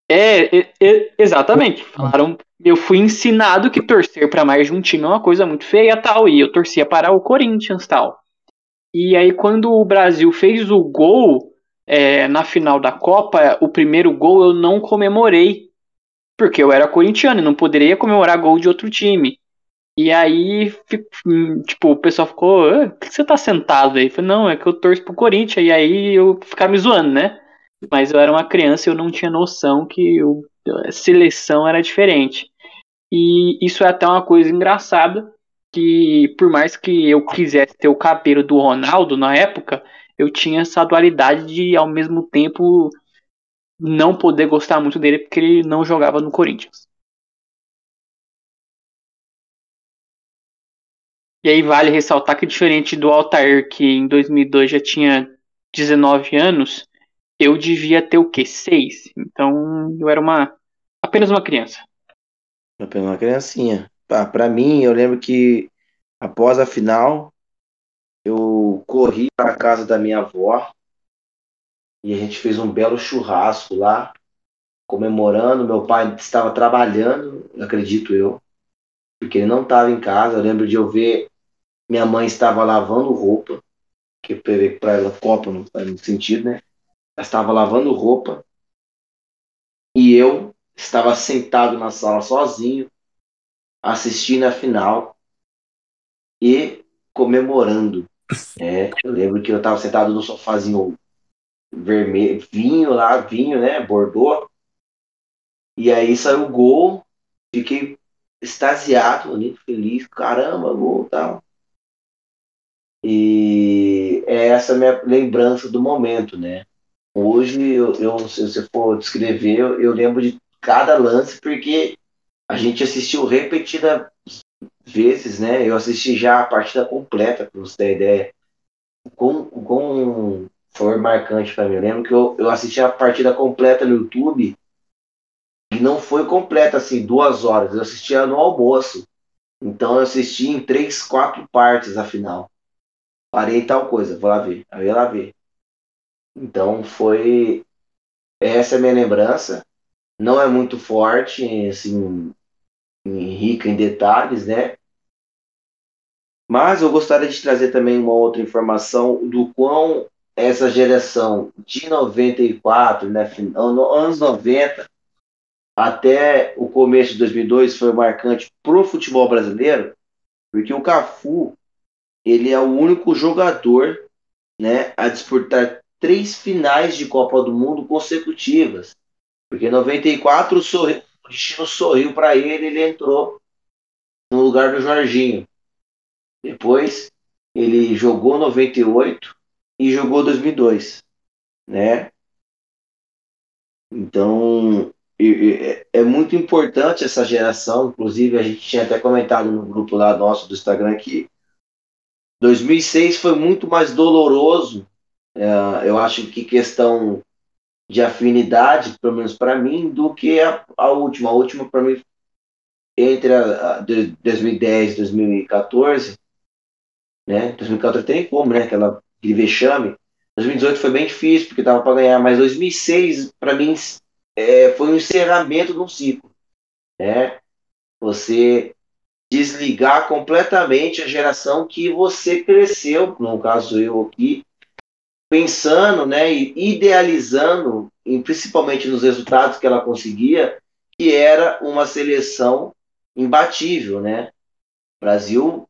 É, é, é, exatamente. Falaram, eu fui ensinado que torcer para mais de um time é uma coisa muito feia tal, e eu torcia para o Corinthians tal. E aí quando o Brasil fez o gol é, na final da Copa, o primeiro gol eu não comemorei, porque eu era corintiano e não poderia comemorar gol de outro time. E aí, tipo, o pessoal ficou, ah, por que você tá sentado aí? Eu falei, não, é que eu torço pro Corinthians, e aí eu ficava me zoando, né? Mas eu era uma criança e eu não tinha noção que a seleção era diferente. E isso é até uma coisa engraçada, que por mais que eu quisesse ter o cabelo do Ronaldo na época, eu tinha essa dualidade de, ao mesmo tempo, não poder gostar muito dele porque ele não jogava no Corinthians. E aí vale ressaltar que diferente do Altair, que em 2002 já tinha 19 anos, eu devia ter o quê? 6. Então eu era uma apenas uma criança. Apenas uma criancinha. Para mim, eu lembro que após a final, eu corri para a casa da minha avó e a gente fez um belo churrasco lá, comemorando. Meu pai estava trabalhando, acredito eu, porque ele não estava em casa. Eu lembro de eu ver minha mãe estava lavando roupa, que para ela copa não faz muito sentido, né? Estava lavando roupa e eu estava sentado na sala sozinho, assistindo a final e comemorando. É, eu lembro que eu estava sentado no sofazinho vermelho, vinho lá, vinho, né? Bordeaux. E aí saiu o gol, fiquei extasiado ali, feliz, caramba, gol tal. E é essa minha lembrança do momento, né? Hoje, eu, eu se você for descrever, eu, eu lembro de cada lance, porque a gente assistiu repetida vezes, né? Eu assisti já a partida completa, para você ter ideia. Com, com foi marcante para mim. Eu lembro que eu, eu assisti a partida completa no YouTube e não foi completa assim, duas horas. Eu assistia no almoço. Então eu assisti em três, quatro partes a final parei tal coisa, vou lá ver. Aí eu ia lá ver. Então foi. Essa é a minha lembrança. Não é muito forte, assim, rica em detalhes, né? Mas eu gostaria de trazer também uma outra informação do quão essa geração de 94, né, anos 90, até o começo de 2002 foi marcante para o futebol brasileiro, porque o Cafu ele é o único jogador né, a disputar três finais de Copa do Mundo consecutivas. Porque em 94 sorri, o destino sorriu para ele, ele entrou no lugar do Jorginho. Depois ele jogou 98 e jogou 2002, né? Então é, é muito importante essa geração. Inclusive a gente tinha até comentado no grupo lá nosso do Instagram que 2006 foi muito mais doloroso. É, eu acho que questão de afinidade, pelo menos para mim, do que a, a última. A última, para mim, entre a, a 2010 e 2014, né? 2014 tem como, né? Aquela, aquele vexame. 2018 foi bem difícil, porque tava para ganhar, mas 2006, para mim, é, foi um encerramento de um ciclo. Né? Você desligar completamente a geração que você cresceu, no caso eu aqui, pensando, né, e idealizando, e principalmente nos resultados que ela conseguia, que era uma seleção imbatível, né? Brasil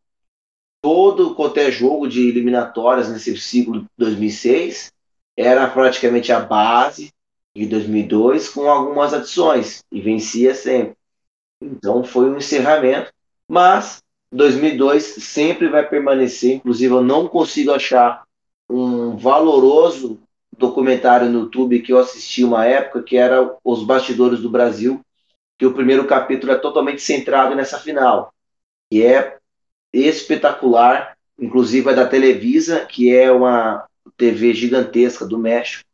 todo quanto é jogo de eliminatórias nesse ciclo de 2006 era praticamente a base de 2002 com algumas adições e vencia sempre. Então foi um encerramento mas 2002 sempre vai permanecer. Inclusive, eu não consigo achar um valoroso documentário no YouTube que eu assisti uma época, que era Os Bastidores do Brasil, que o primeiro capítulo é totalmente centrado nessa final, que é espetacular, inclusive é da Televisa, que é uma TV gigantesca do México.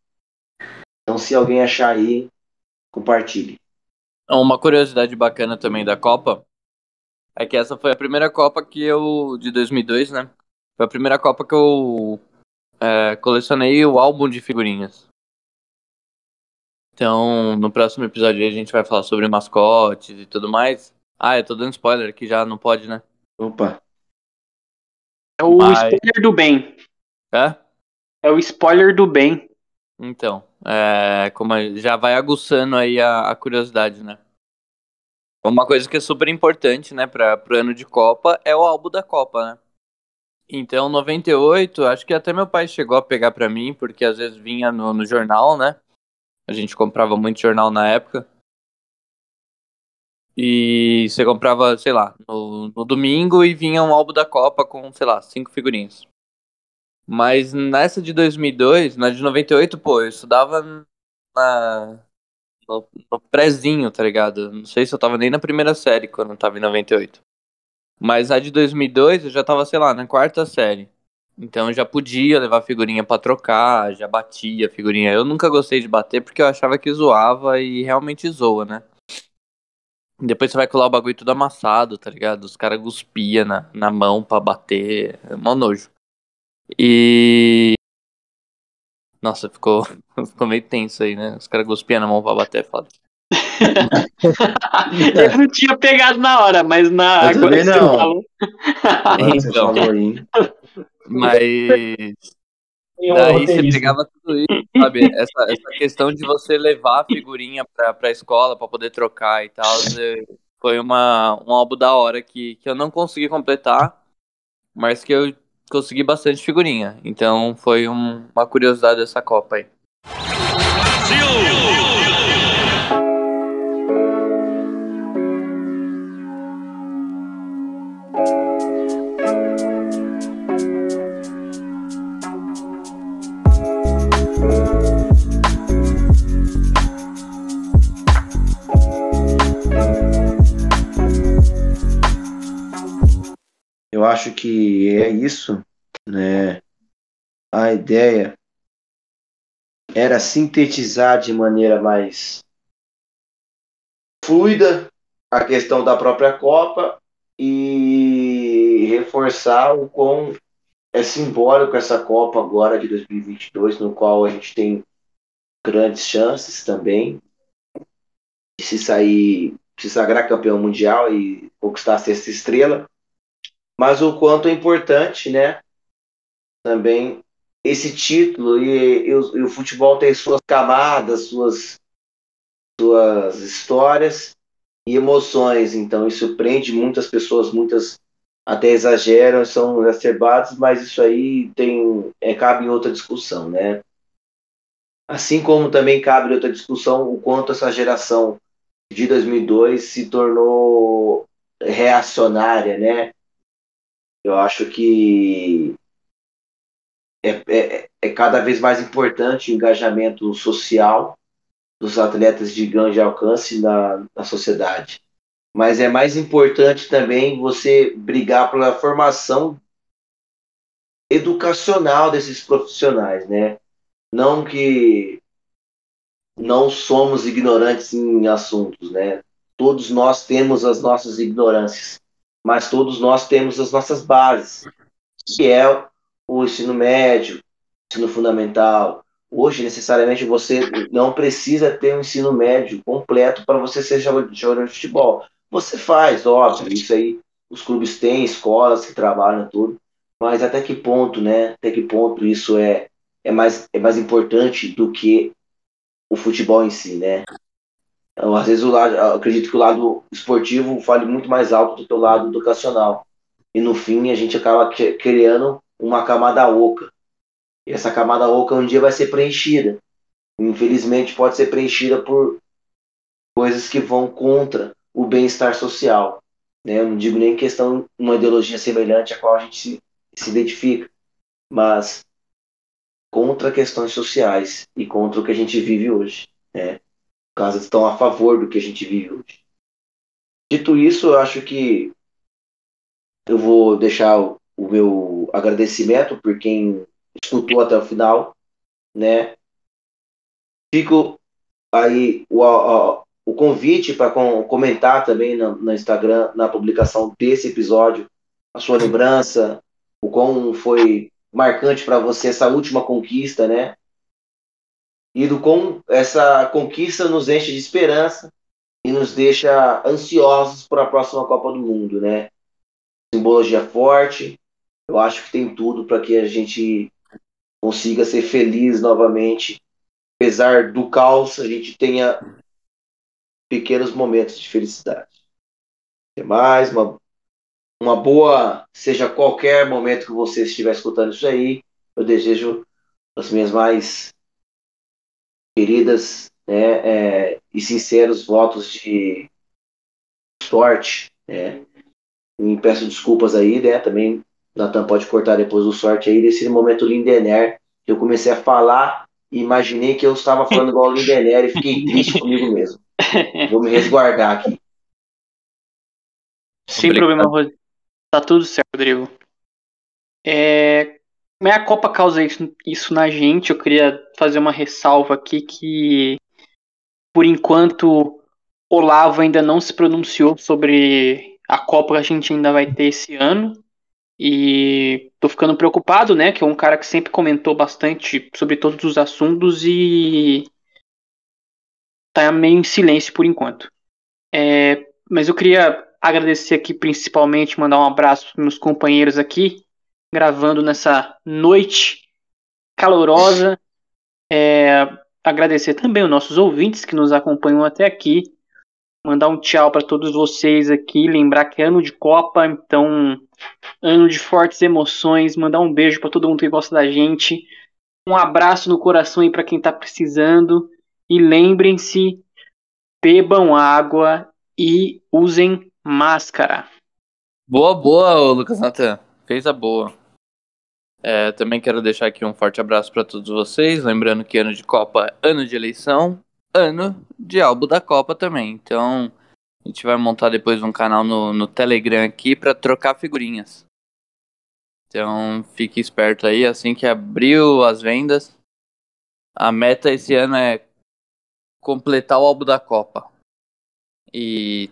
Então, se alguém achar aí, compartilhe. Uma curiosidade bacana também da Copa é que essa foi a primeira Copa que eu, de 2002, né? Foi a primeira Copa que eu é, colecionei o álbum de figurinhas. Então, no próximo episódio a gente vai falar sobre mascotes e tudo mais. Ah, eu tô dando spoiler aqui já, não pode, né? Opa. É o Mas- spoiler do bem. É? É o spoiler do bem. Então, é, como já vai aguçando aí a, a curiosidade, né? Uma coisa que é super importante, né, para pro ano de Copa é o álbum da Copa, né? Então, 98, acho que até meu pai chegou a pegar pra mim, porque às vezes vinha no, no jornal, né? A gente comprava muito jornal na época. E você comprava, sei lá, no, no domingo e vinha um álbum da Copa com, sei lá, cinco figurinhas. Mas nessa de 2002, na de 98, pô, eu estudava na, no, no prézinho, tá ligado? Não sei se eu tava nem na primeira série quando eu tava em 98. Mas a de 2002 eu já tava, sei lá, na quarta série. Então eu já podia levar figurinha pra trocar, já batia figurinha. Eu nunca gostei de bater porque eu achava que zoava e realmente zoa, né? Depois você vai colar o bagulho tudo amassado, tá ligado? Os caras cuspia na, na mão pra bater. É mó nojo. E. Nossa, ficou, [LAUGHS] ficou meio tenso aí, né? Os caras cuspiam na mão pra bater, é foda. [LAUGHS] Eu não tinha pegado na hora, mas na. Eu agora você não. falou- você Então. Mas. Daí você pegava tudo isso, sabe? Essa, essa questão de você levar a figurinha pra, pra escola pra poder trocar e tal. é- Foi uma, um álbum da hora que, que eu não consegui completar, mas que eu consegui bastante figurinha. Então foi um- uma curiosidade dessa Copa aí. Eu acho que é isso, né? A ideia era sintetizar de maneira mais fluida a questão da própria Copa e reforçar o quão é simbólico essa Copa agora de 2022, no qual a gente tem grandes chances também de se sair, se sagrar campeão mundial e conquistar a sexta estrela mas o quanto é importante, né? Também esse título e, e o, e o futebol tem suas camadas, suas suas histórias e emoções. Então isso prende muitas pessoas, muitas até exageram, são exacerbados, mas isso aí tem é, cabe em outra discussão, né? Assim como também cabe em outra discussão o quanto essa geração de 2002 se tornou reacionária, né? Eu acho que é, é, é cada vez mais importante o engajamento social dos atletas de grande alcance na, na sociedade. Mas é mais importante também você brigar pela formação educacional desses profissionais, né? Não que não somos ignorantes em assuntos, né? Todos nós temos as nossas ignorâncias mas todos nós temos as nossas bases, que é o ensino médio, ensino fundamental. Hoje, necessariamente, você não precisa ter um ensino médio completo para você ser jogador de futebol. Você faz, óbvio, isso aí os clubes têm, escolas que trabalham tudo, mas até que ponto, né? Até que ponto isso é, é, mais, é mais importante do que o futebol em si, né? Então, às vezes, lado, acredito que o lado esportivo fale muito mais alto do que o lado educacional. E no fim, a gente acaba criando uma camada oca. E essa camada oca um dia vai ser preenchida. Infelizmente, pode ser preenchida por coisas que vão contra o bem-estar social. Né? Eu não digo nem questão uma ideologia semelhante à qual a gente se, se identifica, mas contra questões sociais e contra o que a gente vive hoje. Né? Caso estão a favor do que a gente vive hoje. Dito isso, eu acho que eu vou deixar o, o meu agradecimento por quem escutou até o final, né? Fico aí o, a- o convite para comentar também no, no Instagram, na publicação desse episódio, a sua lembrança, o quão foi marcante para você essa última conquista, né? E do quão essa conquista nos enche de esperança e nos deixa ansiosos para a próxima Copa do Mundo, né? Simbologia forte, eu acho que tem tudo para que a gente consiga ser feliz novamente. Apesar do caos, a gente tenha pequenos momentos de felicidade. Até mais, uma, uma boa, seja qualquer momento que você estiver escutando isso aí, eu desejo as minhas mais queridas né, é, e sinceros votos de sorte. Né? Me peço desculpas aí, né? Também Natan pode cortar depois do sorte aí, desse momento Lindener, que eu comecei a falar e imaginei que eu estava falando igual o Lindener e fiquei triste comigo mesmo. Vou me resguardar aqui. Sem Obrigado. problema, Rodrigo. Tá tudo certo, Rodrigo. É, a Copa causa isso, isso na gente. Eu queria fazer uma ressalva aqui que, por enquanto, Olavo ainda não se pronunciou sobre a Copa que a gente ainda vai ter esse ano. E tô ficando preocupado, né? Que é um cara que sempre comentou bastante sobre todos os assuntos e tá meio em silêncio por enquanto. É, mas eu queria agradecer aqui principalmente, mandar um abraço para meus companheiros aqui, gravando nessa noite calorosa. É, agradecer também os nossos ouvintes que nos acompanham até aqui. Mandar um tchau para todos vocês aqui. Lembrar que é ano de Copa, então ano de fortes emoções. Mandar um beijo para todo mundo que gosta da gente. Um abraço no coração aí para quem está precisando. E lembrem-se, bebam água e usem máscara. Boa, boa, Lucas Natan. Fez a boa. É, também quero deixar aqui um forte abraço para todos vocês. Lembrando que ano de Copa, ano de eleição, ano de álbum da Copa também. Então, a gente vai montar depois um canal no, no Telegram aqui para trocar figurinhas. Então, fique esperto aí. Assim que abriu as vendas, a meta esse ano é completar o álbum da Copa e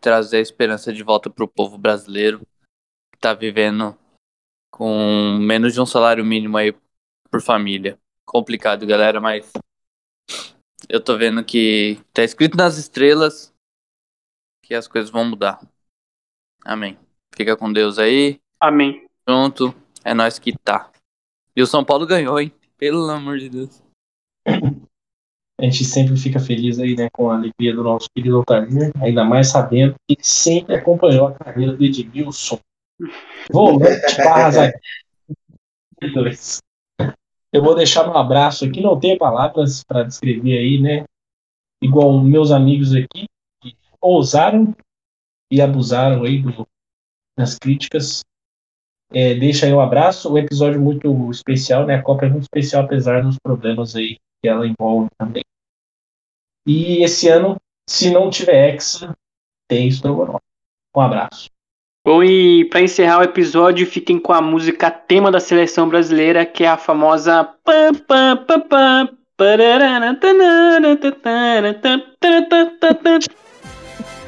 trazer a esperança de volta para o povo brasileiro que está vivendo com menos de um salário mínimo aí por família. Complicado, galera, mas eu tô vendo que tá escrito nas estrelas que as coisas vão mudar. Amém. Fica com Deus aí. Amém. Junto. É nós que tá. E o São Paulo ganhou, hein? Pelo amor de Deus. A gente sempre fica feliz aí, né, com a alegria do nosso querido Altair, ainda mais sabendo que ele sempre acompanhou a carreira do Edmilson. Volante [LAUGHS] Eu vou deixar um abraço aqui, não tenho palavras para descrever aí, né? Igual meus amigos aqui, que ousaram e abusaram aí do, das críticas. É, deixa aí um abraço, um episódio muito especial, né? A Copa é muito especial, apesar dos problemas aí que ela envolve também. E esse ano, se não tiver Hexa, tem Strogonoff. Um abraço. Bom, e para encerrar o episódio, fiquem com a música tema da seleção brasileira, que é a famosa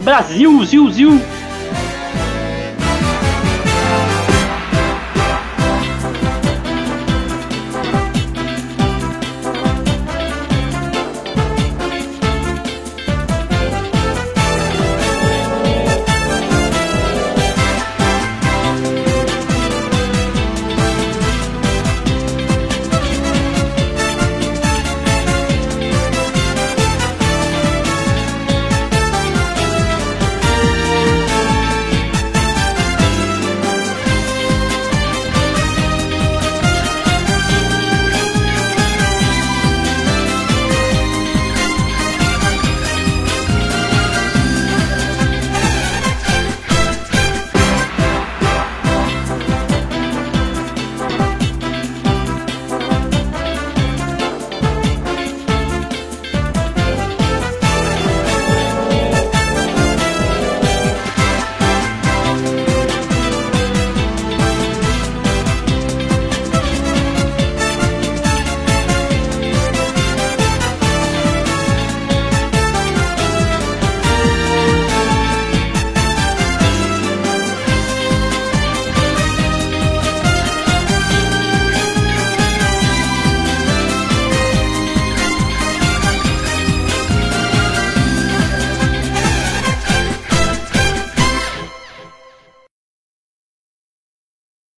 Brasil, Zil, Zil.